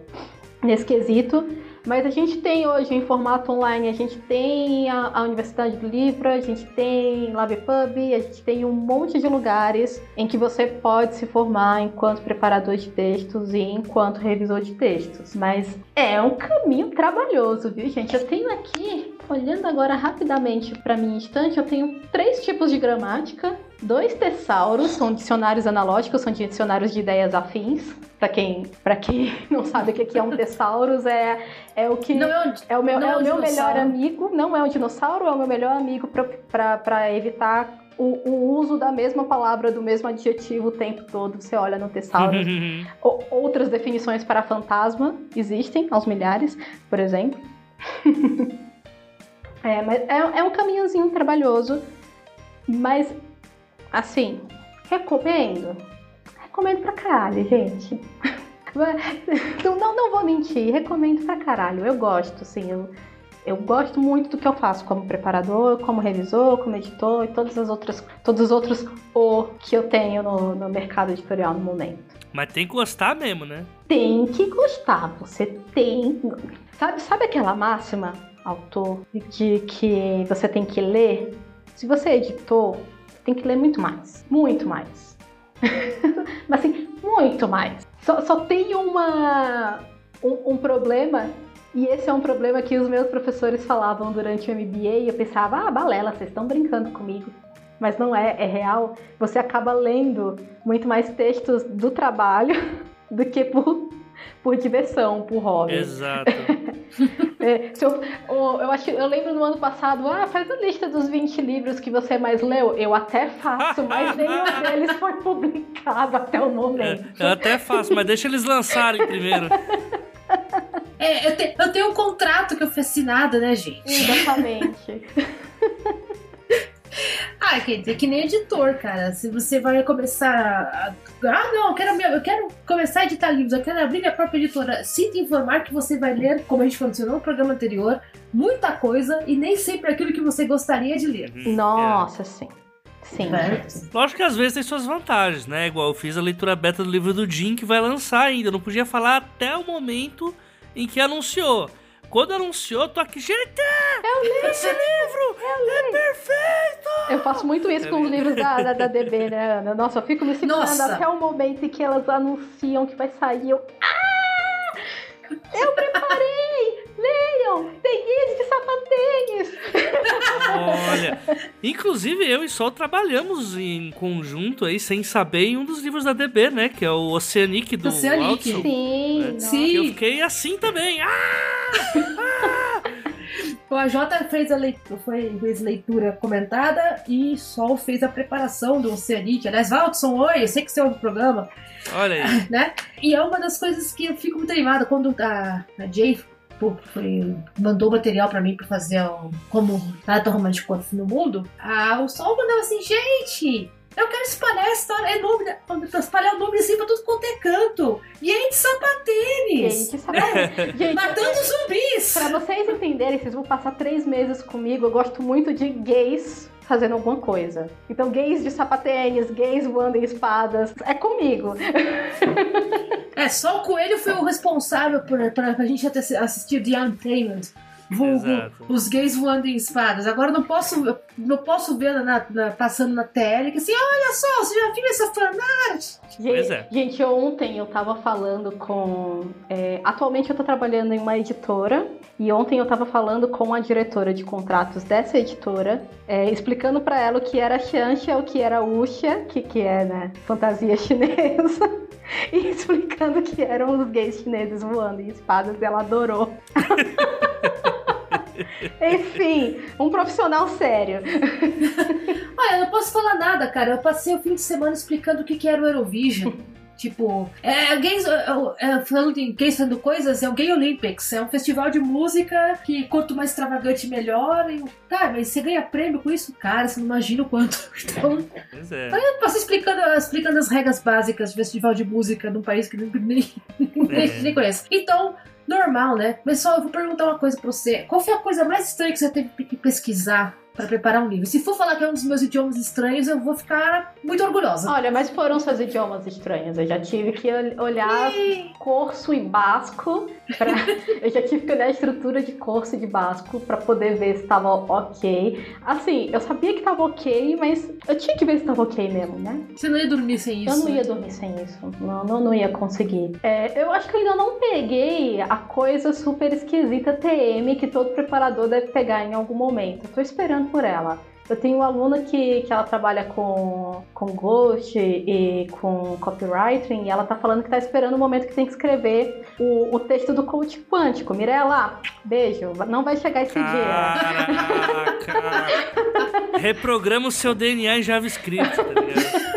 nesse quesito. Mas a gente tem hoje em formato online, a gente tem a, a Universidade do Livro, a gente tem LabPub, a gente tem um monte de lugares em que você pode se formar enquanto preparador de textos e enquanto revisor de textos. Mas é um caminho trabalhoso, viu, gente? Eu tenho aqui, olhando agora rapidamente para minha estante, eu tenho três tipos de gramática dois tesauros, são dicionários analógicos, são dicionários de ideias afins. Para quem, quem não sabe o que é um tesauros, é, é o que Não é um- é o meu, não é é o meu melhor amigo, não é um dinossauro, é o meu melhor amigo para evitar o, o uso da mesma palavra, do mesmo adjetivo o tempo todo. Você olha no. O- outras definições para fantasma existem, aos milhares, por exemplo. é, mas é, é um caminhozinho trabalhoso, mas assim, recomendo. Recomendo pra caralho, gente. Não, não, não vou mentir, recomendo pra caralho. Eu gosto, assim, eu, eu gosto muito do que eu faço como preparador, como revisor, como editor e todas as outras, todos os outros o que eu tenho no, no mercado editorial no momento. Mas tem que gostar mesmo, né? Tem que gostar, você tem. Sabe, sabe aquela máxima, autor, de que você tem que ler? Se você é editor, tem que ler muito mais. Muito mais. Mas assim, muito mais. Só, só tem uma, um, um problema, e esse é um problema que os meus professores falavam durante o MBA, e eu pensava, ah, balela, vocês estão brincando comigo. Mas não é, é real. Você acaba lendo muito mais textos do trabalho do que por, por diversão, por hobby. Exato. É, se eu, eu, acho, eu lembro no ano passado, ah, faz a lista dos 20 livros que você mais leu. Eu até faço, mas nenhum deles foi publicado até o momento. É, eu até faço, mas deixa eles lançarem primeiro. É, eu, te- eu tenho um contrato que eu fui assinado, né, gente? Exatamente. Ah, quer dizer, que nem editor, cara. Se você vai começar a. Ah, não, eu quero, eu quero começar a editar livros, eu quero abrir minha própria editora. Sinto informar que você vai ler, como a gente mencionou no programa anterior, muita coisa e nem sempre aquilo que você gostaria de ler. Uhum, Nossa, sim. Sim. Né? é. Lógico que às vezes tem suas vantagens, né? Igual eu fiz a leitura beta do livro do Jim que vai lançar ainda. Eu não podia falar até o momento em que anunciou. Quando anunciou, eu tô aqui, gente! Eu li esse livro! é perfeito! Eu faço muito isso com os livros da, da, da DB, né, Ana? Nossa, eu fico me segurando Nossa. até o momento em que elas anunciam que vai sair. Eu. Ah! Eu preparei! Leiam! Tem guia de sapatênis! Olha, inclusive eu e Sol trabalhamos em conjunto aí, sem saber, em um dos livros da DB, né? Que é o Oceanic do Oceanic. Watson. Sim, É. nossa. Sim. Eu fiquei assim também. Ah! O AJ fez a leitura, foi, fez leitura comentada e Sol fez a preparação do Oceanic. Aliás, Valdson, oi, eu sei que você ouve o programa, Olha aí. né? E é uma das coisas que eu fico muito animada quando a, a Jay pô, foi- mandou material pra mim pra fazer um, como nada tão romântico quanto no mundo. Ah, o Sol mandava assim, gente. Eu quero espalhar a história, é nome, espalhar o nome assim pra tudo quanto é canto. E de sapatênis, Gente? Gente, matando zumbis. Pra vocês entenderem, vocês vão passar três meses comigo. Eu gosto muito de gays fazendo alguma coisa. Então, gays de sapatênis, gays voando em espadas. É comigo. É, só o Coelho foi o responsável por, pra, pra gente até assistir The Untamed. Vulgo, Exato. os gays voando em espadas. Agora eu não posso, não posso ver na, na- passando na tele que assim, olha só, você já viu essa fanart? Pois Gente, é. gente, ontem eu tava falando com. é, atualmente eu tô trabalhando em uma editora. E ontem eu tava falando com a diretora de contratos dessa editora, é, explicando pra ela o que era Xianxia, o que era Wuxia, que, que é, né, fantasia chinesa. E explicando o que eram os gays chineses voando em espadas, e ela adorou. Enfim, um profissional sério. Olha, eu não posso falar nada, cara. Eu passei o fim de semana explicando o que, que era o Eurovision. Tipo, é, gays, é, falando em gays fazendo coisas, é o Gay Olympics. É um festival de música que quanto mais extravagante, melhor. E, tá, mas você ganha prêmio com isso? Cara, você não imagina o quanto. Então, Pois é. eu passo explicando, explicando as regras básicas do festival de música num país que nem, nem, nem, É. nem conhece. Então, normal, né? Só eu vou perguntar uma coisa pra você. Qual foi a coisa mais estranha que você teve que pesquisar pra preparar um livro? Se for falar que é um dos meus idiomas estranhos, eu vou ficar muito orgulhosa. Olha, mas foram seus idiomas estranhos. Eu já tive que ol- olhar corso e basco. pra- Eu já tive que olhar a estrutura de corso e de basco pra poder ver se tava ok. Assim, eu sabia que tava ok, mas eu tinha que ver se tava ok mesmo, né? Você não ia dormir sem isso. Eu não ia né? dormir sem isso. Não, não, não ia conseguir. É, eu acho que eu ainda não peguei a coisa super esquisita TM que todo preparador deve pegar em algum momento. Eu tô esperando por ela. Eu tenho uma aluna que, que ela trabalha com, com Ghost e com copywriting e ela tá falando que tá esperando o momento que tem que escrever o, o texto do coach quântico. Mirella, beijo. Não vai chegar esse dia. Caraca! Reprograma o seu DNA em JavaScript, tá ligado?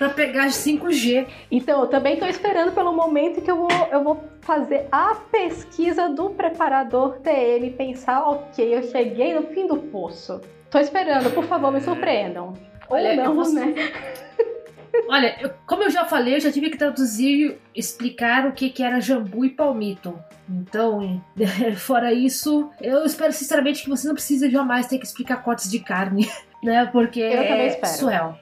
Pra pegar 5G. Então, eu também tô esperando pelo momento que eu vou, eu vou fazer a pesquisa do preparador TM pensar, ok, eu cheguei no fim do poço. Tô esperando, por favor, me surpreendam. Olha, Ou eu não, posso- né? Olha, eu- como eu já falei, eu já tive que traduzir, explicar o que, que era jambu e palmito. Então, fora isso, eu espero sinceramente que você não precise jamais ter que explicar cortes de carne, né? Porque Eu também é espero. surreal.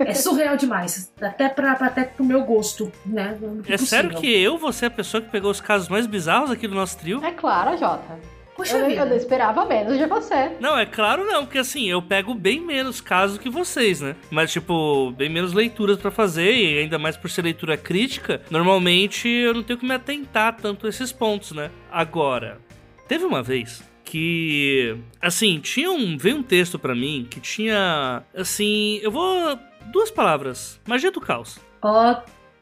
É surreal demais. Até, pra, pra- até pro meu gosto, né? É sério que eu vou ser a pessoa que pegou os casos mais bizarros aqui do nosso trio? É claro, Jota. Poxa Eu, vida. eu esperava menos de você. Não, é claro não, porque assim, eu pego bem menos casos que vocês, né? Mas, tipo, bem menos leituras pra fazer, e ainda mais por ser leitura crítica, normalmente eu não tenho que me atentar tanto a esses pontos, né? Agora, teve uma vez que, assim, tinha um. Veio um texto pra mim que tinha. Assim, eu vou. Duas palavras: magia do caos. Ó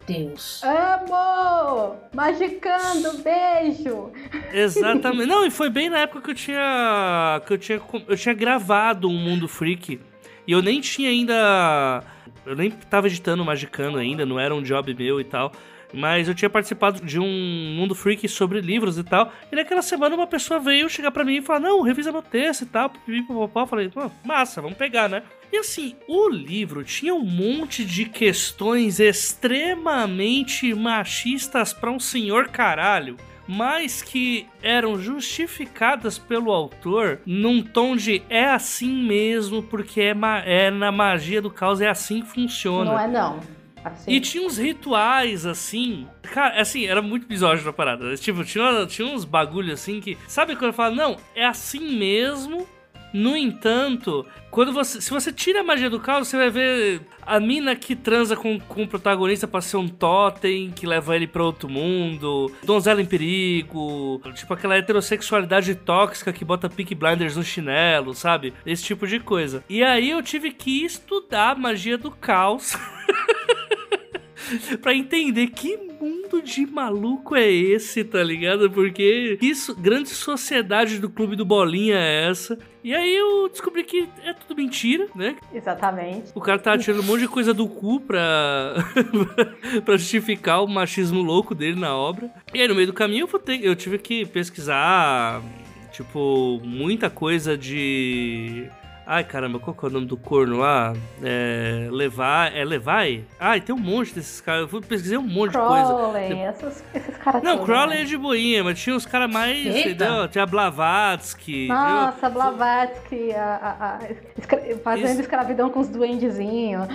Deus. Amo! Magicando, beijo! Exatamente. Não, e foi bem na época que eu tinha. que eu tinha, eu tinha gravado um Mundo Freak. E eu nem tinha ainda. Eu nem tava editando o Magicano ainda, não era um job meu e tal. Mas eu tinha participado de um Mundo Freak sobre livros e tal. E naquela semana uma pessoa veio chegar pra mim e falar: Não, revisa meu texto e tal. Eu falei: "Pô, Massa, vamos pegar, né? E assim, o livro tinha um monte de questões extremamente machistas pra um senhor caralho mas que eram justificadas pelo autor num tom de é assim mesmo, porque é, é na magia do caos, é assim que funciona. Não é não. Assim. E tinha uns rituais, assim. Cara, assim, era muito misógino a parada. Tipo, tinha, tinha uns bagulho assim que. Sabe quando fala, não, é assim mesmo. No entanto, quando você. Se você tira a magia do caos, você vai ver a mina que transa com, com o protagonista pra ser um totem, que leva ele pra outro mundo, donzela em perigo, tipo aquela heterossexualidade tóxica que bota Peak Blinders no chinelo, sabe? Esse tipo de coisa. E aí eu tive que estudar a magia do caos. pra entender que mundo de maluco é esse, tá ligado? Porque isso, grande sociedade do clube do Bolinha é essa. E aí eu descobri que é tudo mentira, né? Exatamente. O cara tá tirando um monte de coisa do cu pra, pra justificar o machismo louco dele na obra. E aí no meio do caminho eu, ter- eu tive que pesquisar, tipo, muita coisa de. Ai caramba, qual que é o nome do corno lá? É. Levar. É Levi? Ai, tem um monte desses caras. Eu fui- pesquisei um monte de coisa. Crowley, essas- esses caras Não, todos, Crowley né? é de boinha, mas tinha uns caras mais. Eita. Entendeu? Tinha Blavatsky. Nossa, Blavatsky, a, a- a- escra- fazendo Isso. escravidão com os duendezinhos.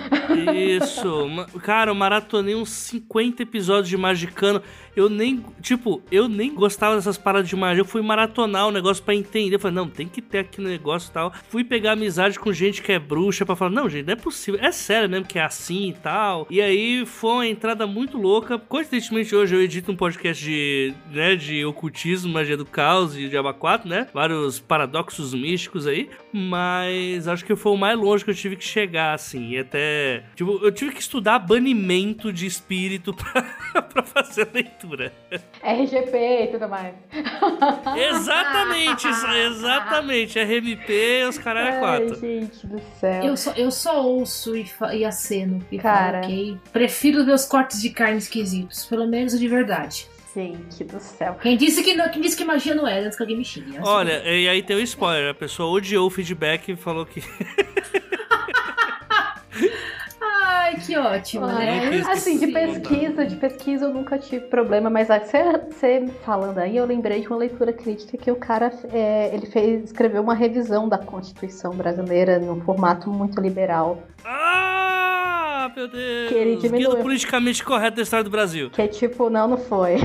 Isso. Cara, eu maratonei uns 50 episódios de Magicano. Eu nem. Tipo, eu nem gostava dessas paradas de magia. Eu fui maratonar o negócio pra entender. Eu falei, não, tem que ter aqui no negócio e tal. Fui pegar amizade com gente que é bruxa para falar, não, gente, não é possível, é sério mesmo que é assim e tal. E aí foi uma entrada muito louca. Coincidentemente, hoje eu edito um podcast de, né, de ocultismo, magia do caos e de abacuato, né? Vários paradoxos místicos aí. Mas acho que foi o mais longe que eu tive que chegar, assim. E até. Tipo, eu tive que estudar banimento de espírito pra, pra fazer a leitura. RGP e tudo mais. Exatamente, exatamente. RMP e os caras é fato. Gente do céu. Eu só, eu só ouço e, e aceno. E Cara. Falo, ok. Prefiro ver os cortes de carne esquisitos, pelo menos de verdade. Gente do céu. Quem disse que, não, quem disse que magia não é? antes que alguém me xingue. É assim. Olha, e aí tem o um spoiler. A pessoa odiou o feedback e falou que. Ai, que ótimo, né? Assim, de pesquisa, de pesquisa eu nunca tive problema, mas você falando aí, eu lembrei de uma leitura crítica que o cara é, ele fez, escreveu uma revisão da Constituição brasileira num formato muito liberal. Ah, meu Deus! Que ele diminuiu. politicamente correto da história do Brasil. Que é tipo, não, não foi.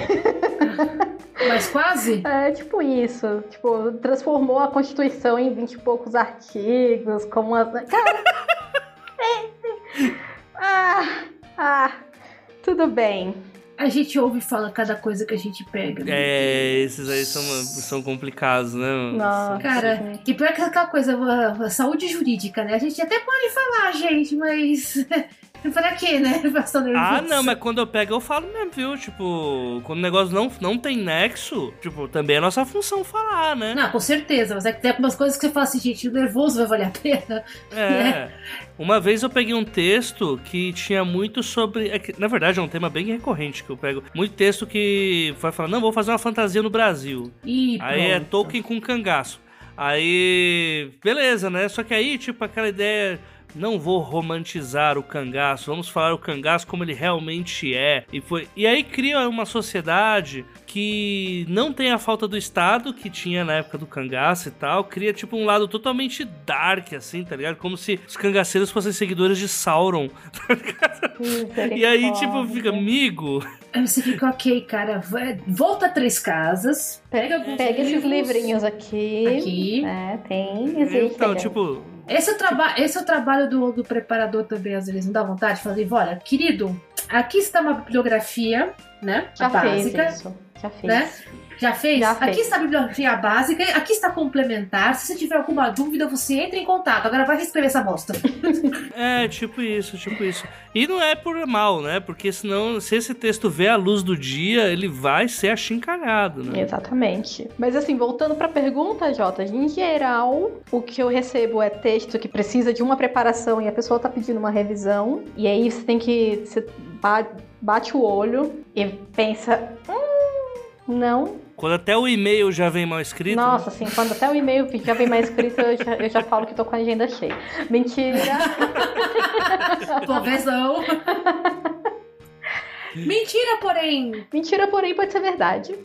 Mas quase? É tipo isso. Tipo, transformou a Constituição em vinte e poucos artigos, como as. Cara. é, ah, ah, tudo bem. A gente ouve e fala cada coisa que a gente pega. né? É, esses aí são, são complicados, né? Nossa. Cara, e pior que aquela coisa, a, a saúde jurídica, né? A gente até pode falar, gente, mas. pra quê, né? Ah, não, mas quando eu pego eu falo mesmo, viu? Tipo, quando o negócio não, não tem nexo, tipo, também é nossa função falar, né? Não, com certeza, mas é que tem algumas coisas que você fala assim, gente, o nervoso vai valer a pena. É. Uma vez eu peguei um texto que tinha muito sobre. é que, na verdade, é um tema bem recorrente que eu pego. Muito texto que vai falar, não, vou fazer uma fantasia no Brasil. E Aí é. Tolkien com cangaço. Aí, beleza, né? Só que aí, tipo, aquela ideia. Não vou romantizar o cangaço, vamos falar o cangaço como ele realmente é. E, foi... e aí cria uma sociedade que não tem a falta do Estado que tinha na época do cangaço e tal. Cria, tipo, um lado totalmente dark, assim, tá ligado? Como se os cangaceiros fossem seguidores de Sauron. E aí, tipo, fica, amigo. Aí você fica, ok, cara, vai- volta três casas, pega alguns Pega esses livrinhos aqui. aqui. É, tem, existe. Então, gente. tipo, Esse é o, traba esse é o trabalho do, do preparador também, às vezes, não dá vontade de fazer, olha, querido, aqui está uma bibliografia, né? já básica. fez isso. Já fez. né? Já fez? Já Aqui fez. está a bibliografia básica, aqui está complementar. Se você tiver alguma dúvida, você entra em contato. Agora vai reescrever essa bosta. É, tipo isso, tipo isso. E não é por mal, né? Porque senão, se esse texto vê a luz do dia, ele vai ser achincalhado, né? Exatamente. Mas assim, voltando pra pergunta, Jota, em geral, o que eu recebo é texto que precisa de uma preparação e a pessoa tá pedindo uma revisão. E aí você tem que. Você ba- bate o olho e pensa. Hum, não. Quando até o e-mail já vem mal escrito. né? Nossa, assim, quando até o e-mail já vem mais escrito, eu já, eu já falo que tô com a agenda cheia. Mentira. Não. Mentira, porém. Mentira, porém, pode ser verdade.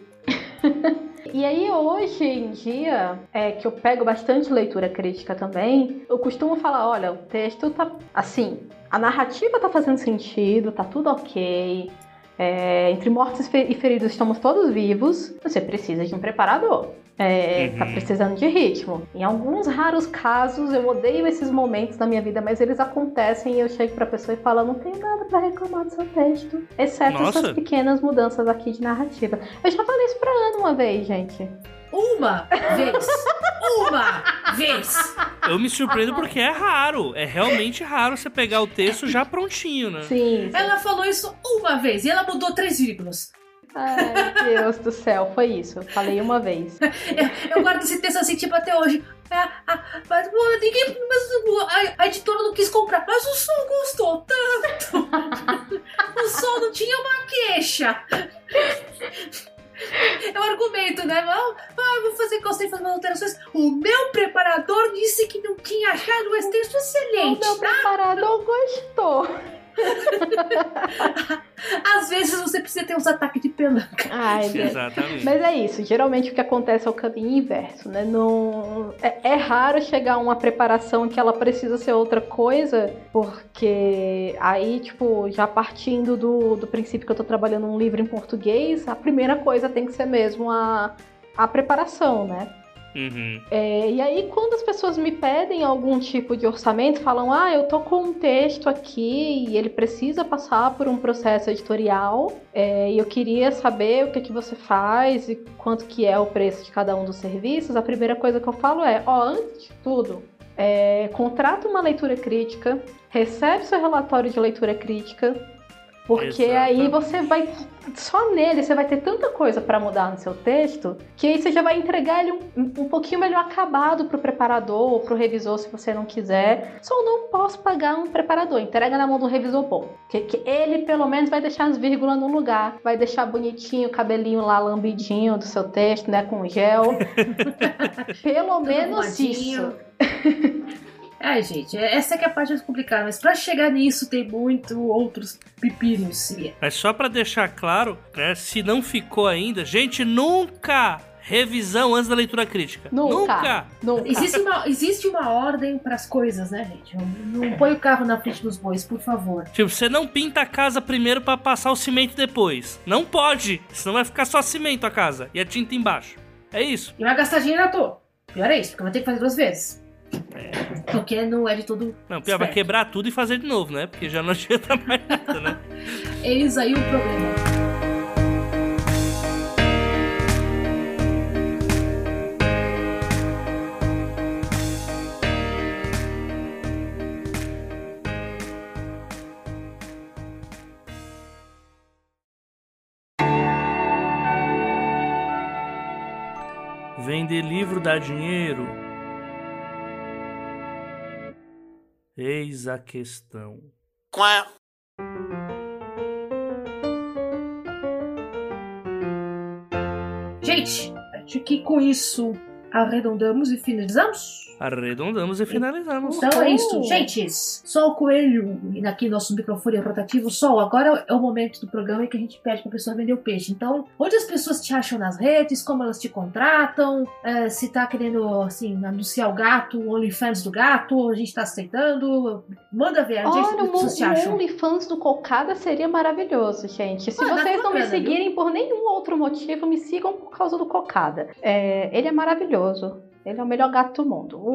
E aí, hoje em dia, é, que eu pego bastante leitura crítica também, eu costumo falar: olha, o texto tá assim, a narrativa tá fazendo sentido, tá tudo ok. É, entre mortos e fe- feridos estamos todos vivos. Você precisa de um preparador. É, Uhum. Tá precisando de ritmo. Em alguns raros casos, eu odeio esses momentos na minha vida, mas eles acontecem e eu chego pra pessoa e falo: não tenho nada pra reclamar do seu texto, exceto Nossa. essas pequenas mudanças aqui de narrativa. Eu já falei isso pra Ana uma vez, gente. Uma vez. Uma vez. Eu me surpreendo porque é raro. É realmente raro você pegar o texto já prontinho, né? Sim. Ela falou isso uma vez e ela mudou três vírgulas. Ai, Deus do céu, foi isso. Eu falei uma vez. Eu guardo esse texto assim, tipo, até hoje. Ah, ah, mas ninguém. Mas a, a editora não quis comprar. Mas o som gostou tanto. o som não tinha uma queixa. É o argumento, né? Ah, ah, vou fazer de fazer alterações. O meu preparador disse que não tinha achado esse texto O excelente. meu preparador gostou. Às vezes você precisa ter uns ataques de pelanca. Ai. Exatamente. Mas é isso, geralmente o que acontece é o caminho inverso, né? Não... É, é raro chegar a uma preparação que ela precisa ser outra coisa, porque aí, tipo, já partindo do, do princípio que eu tô trabalhando um livro em português, a primeira coisa tem que ser mesmo a, a preparação, né? Uhum. É, e aí, quando as pessoas me pedem algum tipo de orçamento, falam: Ah, eu tô com um texto aqui e ele precisa passar por um processo editorial, é, e eu queria saber o que, que você faz e quanto que é o preço de cada um dos serviços. A primeira coisa que eu falo é: Ó, antes de tudo, é, contrata uma leitura crítica, recebe seu relatório de leitura crítica, Porque Exato. aí você vai. Só nele você vai ter tanta coisa para mudar no seu texto que aí você já vai entregar ele um, um pouquinho melhor acabado pro preparador ou pro revisor se você não quiser. Só não posso pagar um preparador. Entrega na mão do revisor bom. Que, que ele pelo menos vai deixar as vírgulas no lugar, vai deixar bonitinho o cabelinho lá lambidinho do seu texto, né? Com gel. pelo menos isso. É, gente, essa que é a parte mais complicada, mas pra chegar nisso tem muito outros pepinos. Mas só pra deixar claro, né, se não ficou ainda, gente, nunca revisão antes da leitura crítica. Nunca. Nunca. Nunca. Existe uma, existe uma ordem pras coisas, né, gente? Não, não põe o carro na frente dos bois, por favor. Tipo, você não pinta a casa primeiro pra passar o cimento depois. Não pode, senão vai ficar só cimento a casa e a tinta embaixo. É isso. E vai gastar dinheiro à toa. Pior é isso, porque vai ter que fazer duas vezes. Porque não é de todo. Não, pior, vai quebrar tudo e fazer de novo, né? Porque já não adianta mais nada, né? Eis aí o problema. Vender livro dá dinheiro? Eis a questão. Quack. Gente, acho que com isso arredondamos e finalizamos. Arredondamos e finalizamos. Então é isso, gente. Sol Coelho, e aqui nosso microfone rotativo. Sol, agora é o momento do programa em que a gente pede pra pessoa vender o peixe. Então, onde as pessoas te acham nas redes, como elas te contratam, é, se tá querendo, assim, anunciar o gato, o OnlyFans do gato, a gente tá aceitando. Manda ver, é que Olha, o pessoas te o acham. OnlyFans do Cocada seria maravilhoso, gente. Se Ah, vocês não me propaganda, viu? seguirem por nenhum outro motivo, me sigam por causa do Cocada. É, ele é maravilhoso. Ele é o melhor gato do mundo. O,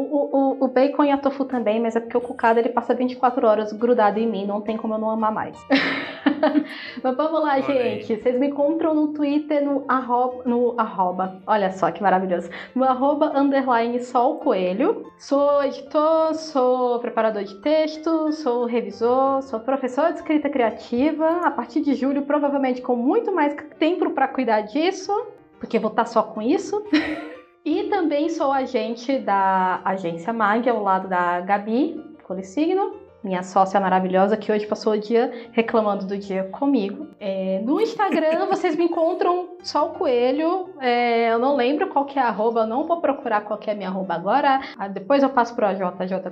o, o- Bacon e a Tofu também, mas é porque o Cocada ele passa 24 horas grudado em mim, não tem como eu não amar mais. mas vamos lá, Olha aí. gente. Vocês me encontram no Twitter no arroba, no arroba. Olha só que maravilhoso. No arroba underline sol coelho. Sou editor, sou preparador de texto, sou revisor, sou professor de escrita criativa. A partir de julho, provavelmente com muito mais tempo para cuidar disso, porque vou estar só com isso. E também sou agente da agência MAG, ao lado da Gabi Colissigno, minha sócia maravilhosa, que hoje passou o dia reclamando do dia comigo. É, no Instagram vocês me encontram só o coelho. É, eu não lembro qual que é a arroba, eu não vou procurar qual que é a minha arroba agora. Ah, depois eu passo pro AJ,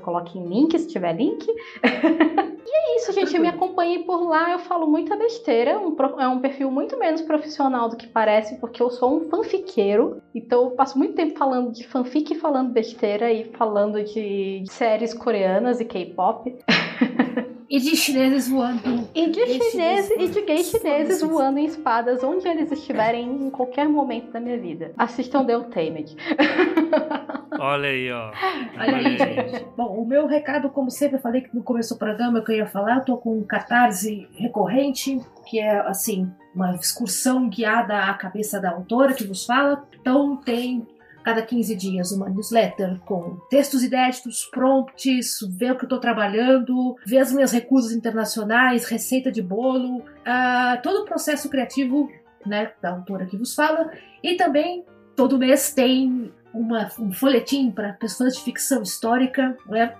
coloca em link, se tiver link. É isso, gente. Me acompanhem por lá. Eu falo muita besteira. Um é um perfil muito menos profissional do que parece, porque eu sou um fanfiqueiro. Então eu passo muito tempo falando de fanfic e falando besteira e falando de séries coreanas e K-pop. E de chineses voando. E de Gays chineses e de gays chineses. voando em espadas onde eles estiverem em qualquer momento da minha vida. Assistam The Untamed. Olha aí, ó. Olha aí, gente. Bom, o meu recado, como sempre, eu falei que no começo do programa que eu ia falar, eu tô com um catarse recorrente, que é, assim, uma excursão guiada à cabeça da autora que vos fala. Então, tem cada 15 dias uma newsletter com textos inéditos, prompts, ver o que eu tô trabalhando, ver as minhas recusas internacionais, receita de bolo, ah, todo o processo criativo né, da autora que vos fala. E também, todo mês tem uma- um folhetim para pessoas de ficção histórica, né?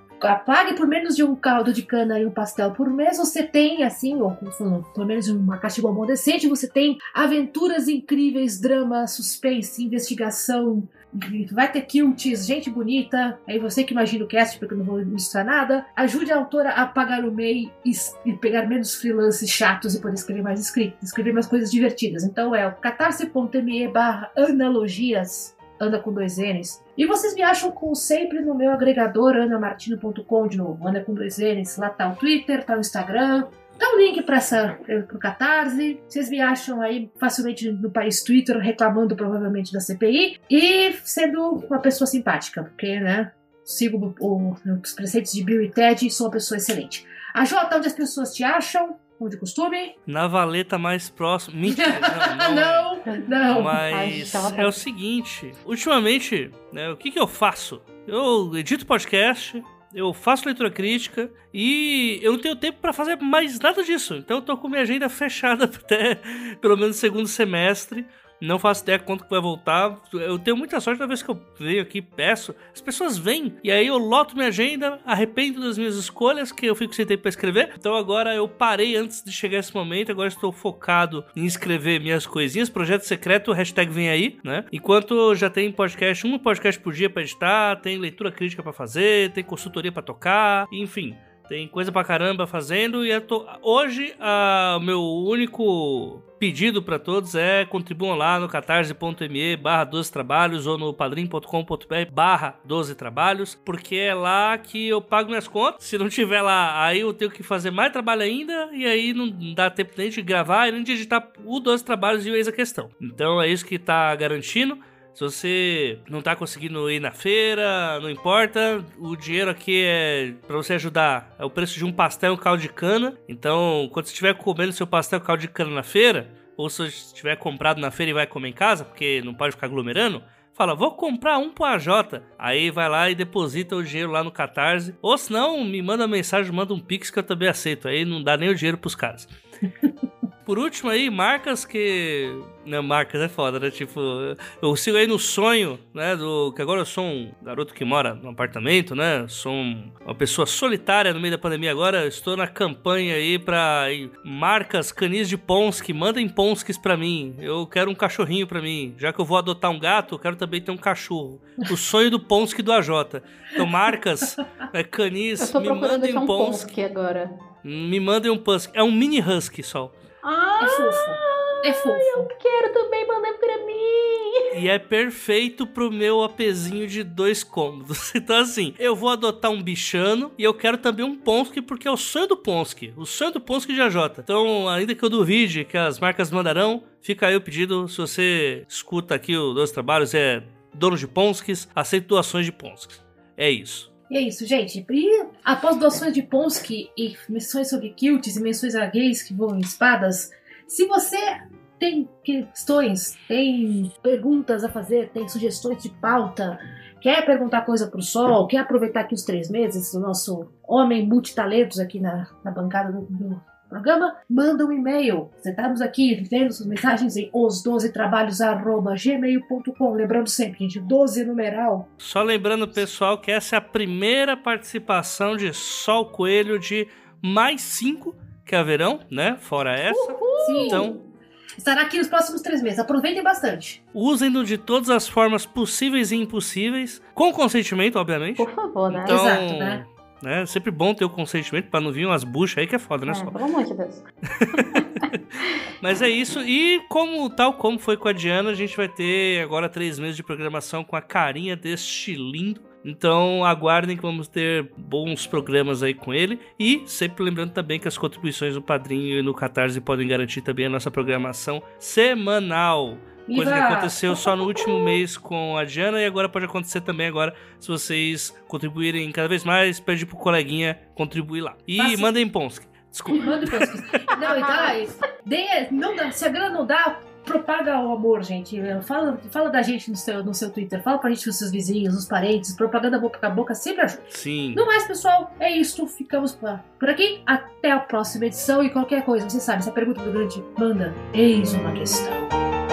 Pague por menos de um caldo de cana e um pastel por mês, você tem, assim, ou como pelo menos uma caixa de bombom decente, você tem aventuras incríveis, drama, suspense, investigação, vai ter kilts, gente bonita, aí você que imagina o cast, porque eu não vou ilustrar nada, ajude a autora a pagar o MEI e, e pegar menos freelances chatos e poder escrever mais escrito, escrever mais coisas divertidas. Então é o catarse.me barra analogias Ana com dois N's. E vocês me acham como sempre no meu agregador anamartino.com de novo. Ana com dois N's. Lá tá o Twitter, tá o Instagram. Dá um link para essa pro Catarse. Vocês me acham aí facilmente no país Twitter reclamando provavelmente da CPI e sendo uma pessoa simpática, porque, né, sigo o- o- os preceitos de Bill e Ted e sou uma pessoa excelente. A Jota, onde as pessoas te acham? Como de costume? Na valeta mais próxima. Mentira, não, não. é. não, não. Mas Ai, é o seguinte, ultimamente, né, o que, que eu faço? Eu edito podcast, eu faço leitura crítica e eu não tenho tempo para fazer mais nada disso. Então eu tô com minha agenda fechada até pelo menos segundo semestre. Não faço ideia quanto que vai voltar. Eu tenho muita sorte da vez que eu venho aqui peço. As pessoas vêm e aí eu loto minha agenda, arrependo das minhas escolhas, que eu fico sem tempo pra escrever. Então agora eu parei antes de chegar esse momento. Agora estou focado em escrever minhas coisinhas. Projeto secreto, hashtag vem aí, né? Enquanto já tem podcast, um podcast por dia pra editar, tem leitura crítica para fazer, tem consultoria para tocar, enfim. Tem coisa pra caramba fazendo e tô... hoje o meu único pedido para todos é contribuam lá no catarse.me barra 12 trabalhos ou no padrim.com.br barra 12 trabalhos, porque é lá que eu pago minhas contas. Se não tiver lá, aí eu tenho que fazer mais trabalho ainda e aí não dá tempo nem de gravar e nem de editar o 12 trabalhos e o eis a questão. Então é isso que tá garantindo. Se você não tá conseguindo ir na feira, não importa, o dinheiro aqui é para você ajudar. É o preço de um pastel e um caldo de cana. Então, quando você estiver comendo seu pastel e caldo de cana na feira, ou se você estiver comprado na feira e vai comer em casa, porque não pode ficar aglomerando, fala, vou comprar um pro AJ. Aí vai lá e deposita o dinheiro lá no Catarse. Ou se não, me manda mensagem, manda um pix que eu também aceito. Aí não dá nem o dinheiro pros caras. Por último aí, marcas que. Não, marcas é foda, né? Tipo, eu sigo aí no sonho, né? Do que agora eu sou um garoto que mora num apartamento, né? Sou um, uma pessoa solitária no meio da pandemia agora. Estou na campanha aí pra marcas canis de Ponsky. Mandem Ponskys pra mim. Eu quero um cachorrinho pra mim. Já que eu vou adotar um gato, eu quero também ter um cachorro. O sonho do Ponsky do AJ. Então, marcas é, canis, me mandem um Ponsky. agora. Me mandem um Ponsky. É um mini Husky só. Ah, É fofo. É fofo. Eu quero também mandar pra mim. E é perfeito pro meu apezinho de dois cômodos. Então, assim, eu vou adotar um bichano e eu quero também um Ponsky, porque é o sonho do Ponsky. O sonho do Ponsky de AJ. Então, ainda que eu duvide que as marcas mandarão, fica aí o pedido. Se você escuta aqui o Dois Trabalhos, é dono de Ponskys, aceito doações de Ponskys. É isso. E é isso, gente. E após doações de Ponsky e menções sobre kilts e menções a gays que voam em espadas, se você tem questões, tem perguntas a fazer, tem sugestões de pauta, quer perguntar coisa pro Sol, quer aproveitar aqui os três meses do nosso homem multitalentos aqui na, na bancada do, do programa, manda um e-mail. Estamos aqui lendo suas mensagens em os12trabalhos.gmail.com. Lembrando sempre, gente, 12 numeral. Só lembrando, pessoal, que essa é a primeira participação de Sol Coelho de mais cinco que haverão, né? Fora essa. Sim. Então, Estará aqui nos próximos três meses. Aproveitem bastante. usem-no de todas as formas possíveis e impossíveis, com consentimento, obviamente. Por favor, né? Então, Exato, né? Né? Sempre bom ter o consentimento pra não vir umas buchas aí que é foda, né? É, Só. pelo amor de Deus. Mas é isso. E como tal como foi com a Diana, a gente vai ter agora três meses de programação com a carinha deste lindo. Então aguardem que vamos ter bons programas aí com ele. E sempre lembrando também que as contribuições do Padrinho e no Catarse podem garantir também a nossa programação semanal. Coisa que Viva! aconteceu só no último mês com a Diana e agora pode acontecer também agora se vocês contribuírem cada vez mais, pede pro coleguinha contribuir lá. E Assim- mandem Ponsky. Desculpa. Manda Ponsky. Não, e dá. Dê, não dá. Se a grana não dá, propaga o amor, gente. Fala, fala da gente no seu, no seu Twitter. Fala pra gente nos seus vizinhos, nos parentes. Propaganda boca a boca sempre ajuda. Sim. No mais, pessoal, é isso. Ficamos por por aqui. Até a próxima edição. E qualquer coisa, você sabe, se a pergunta do grande manda, eis uma questão.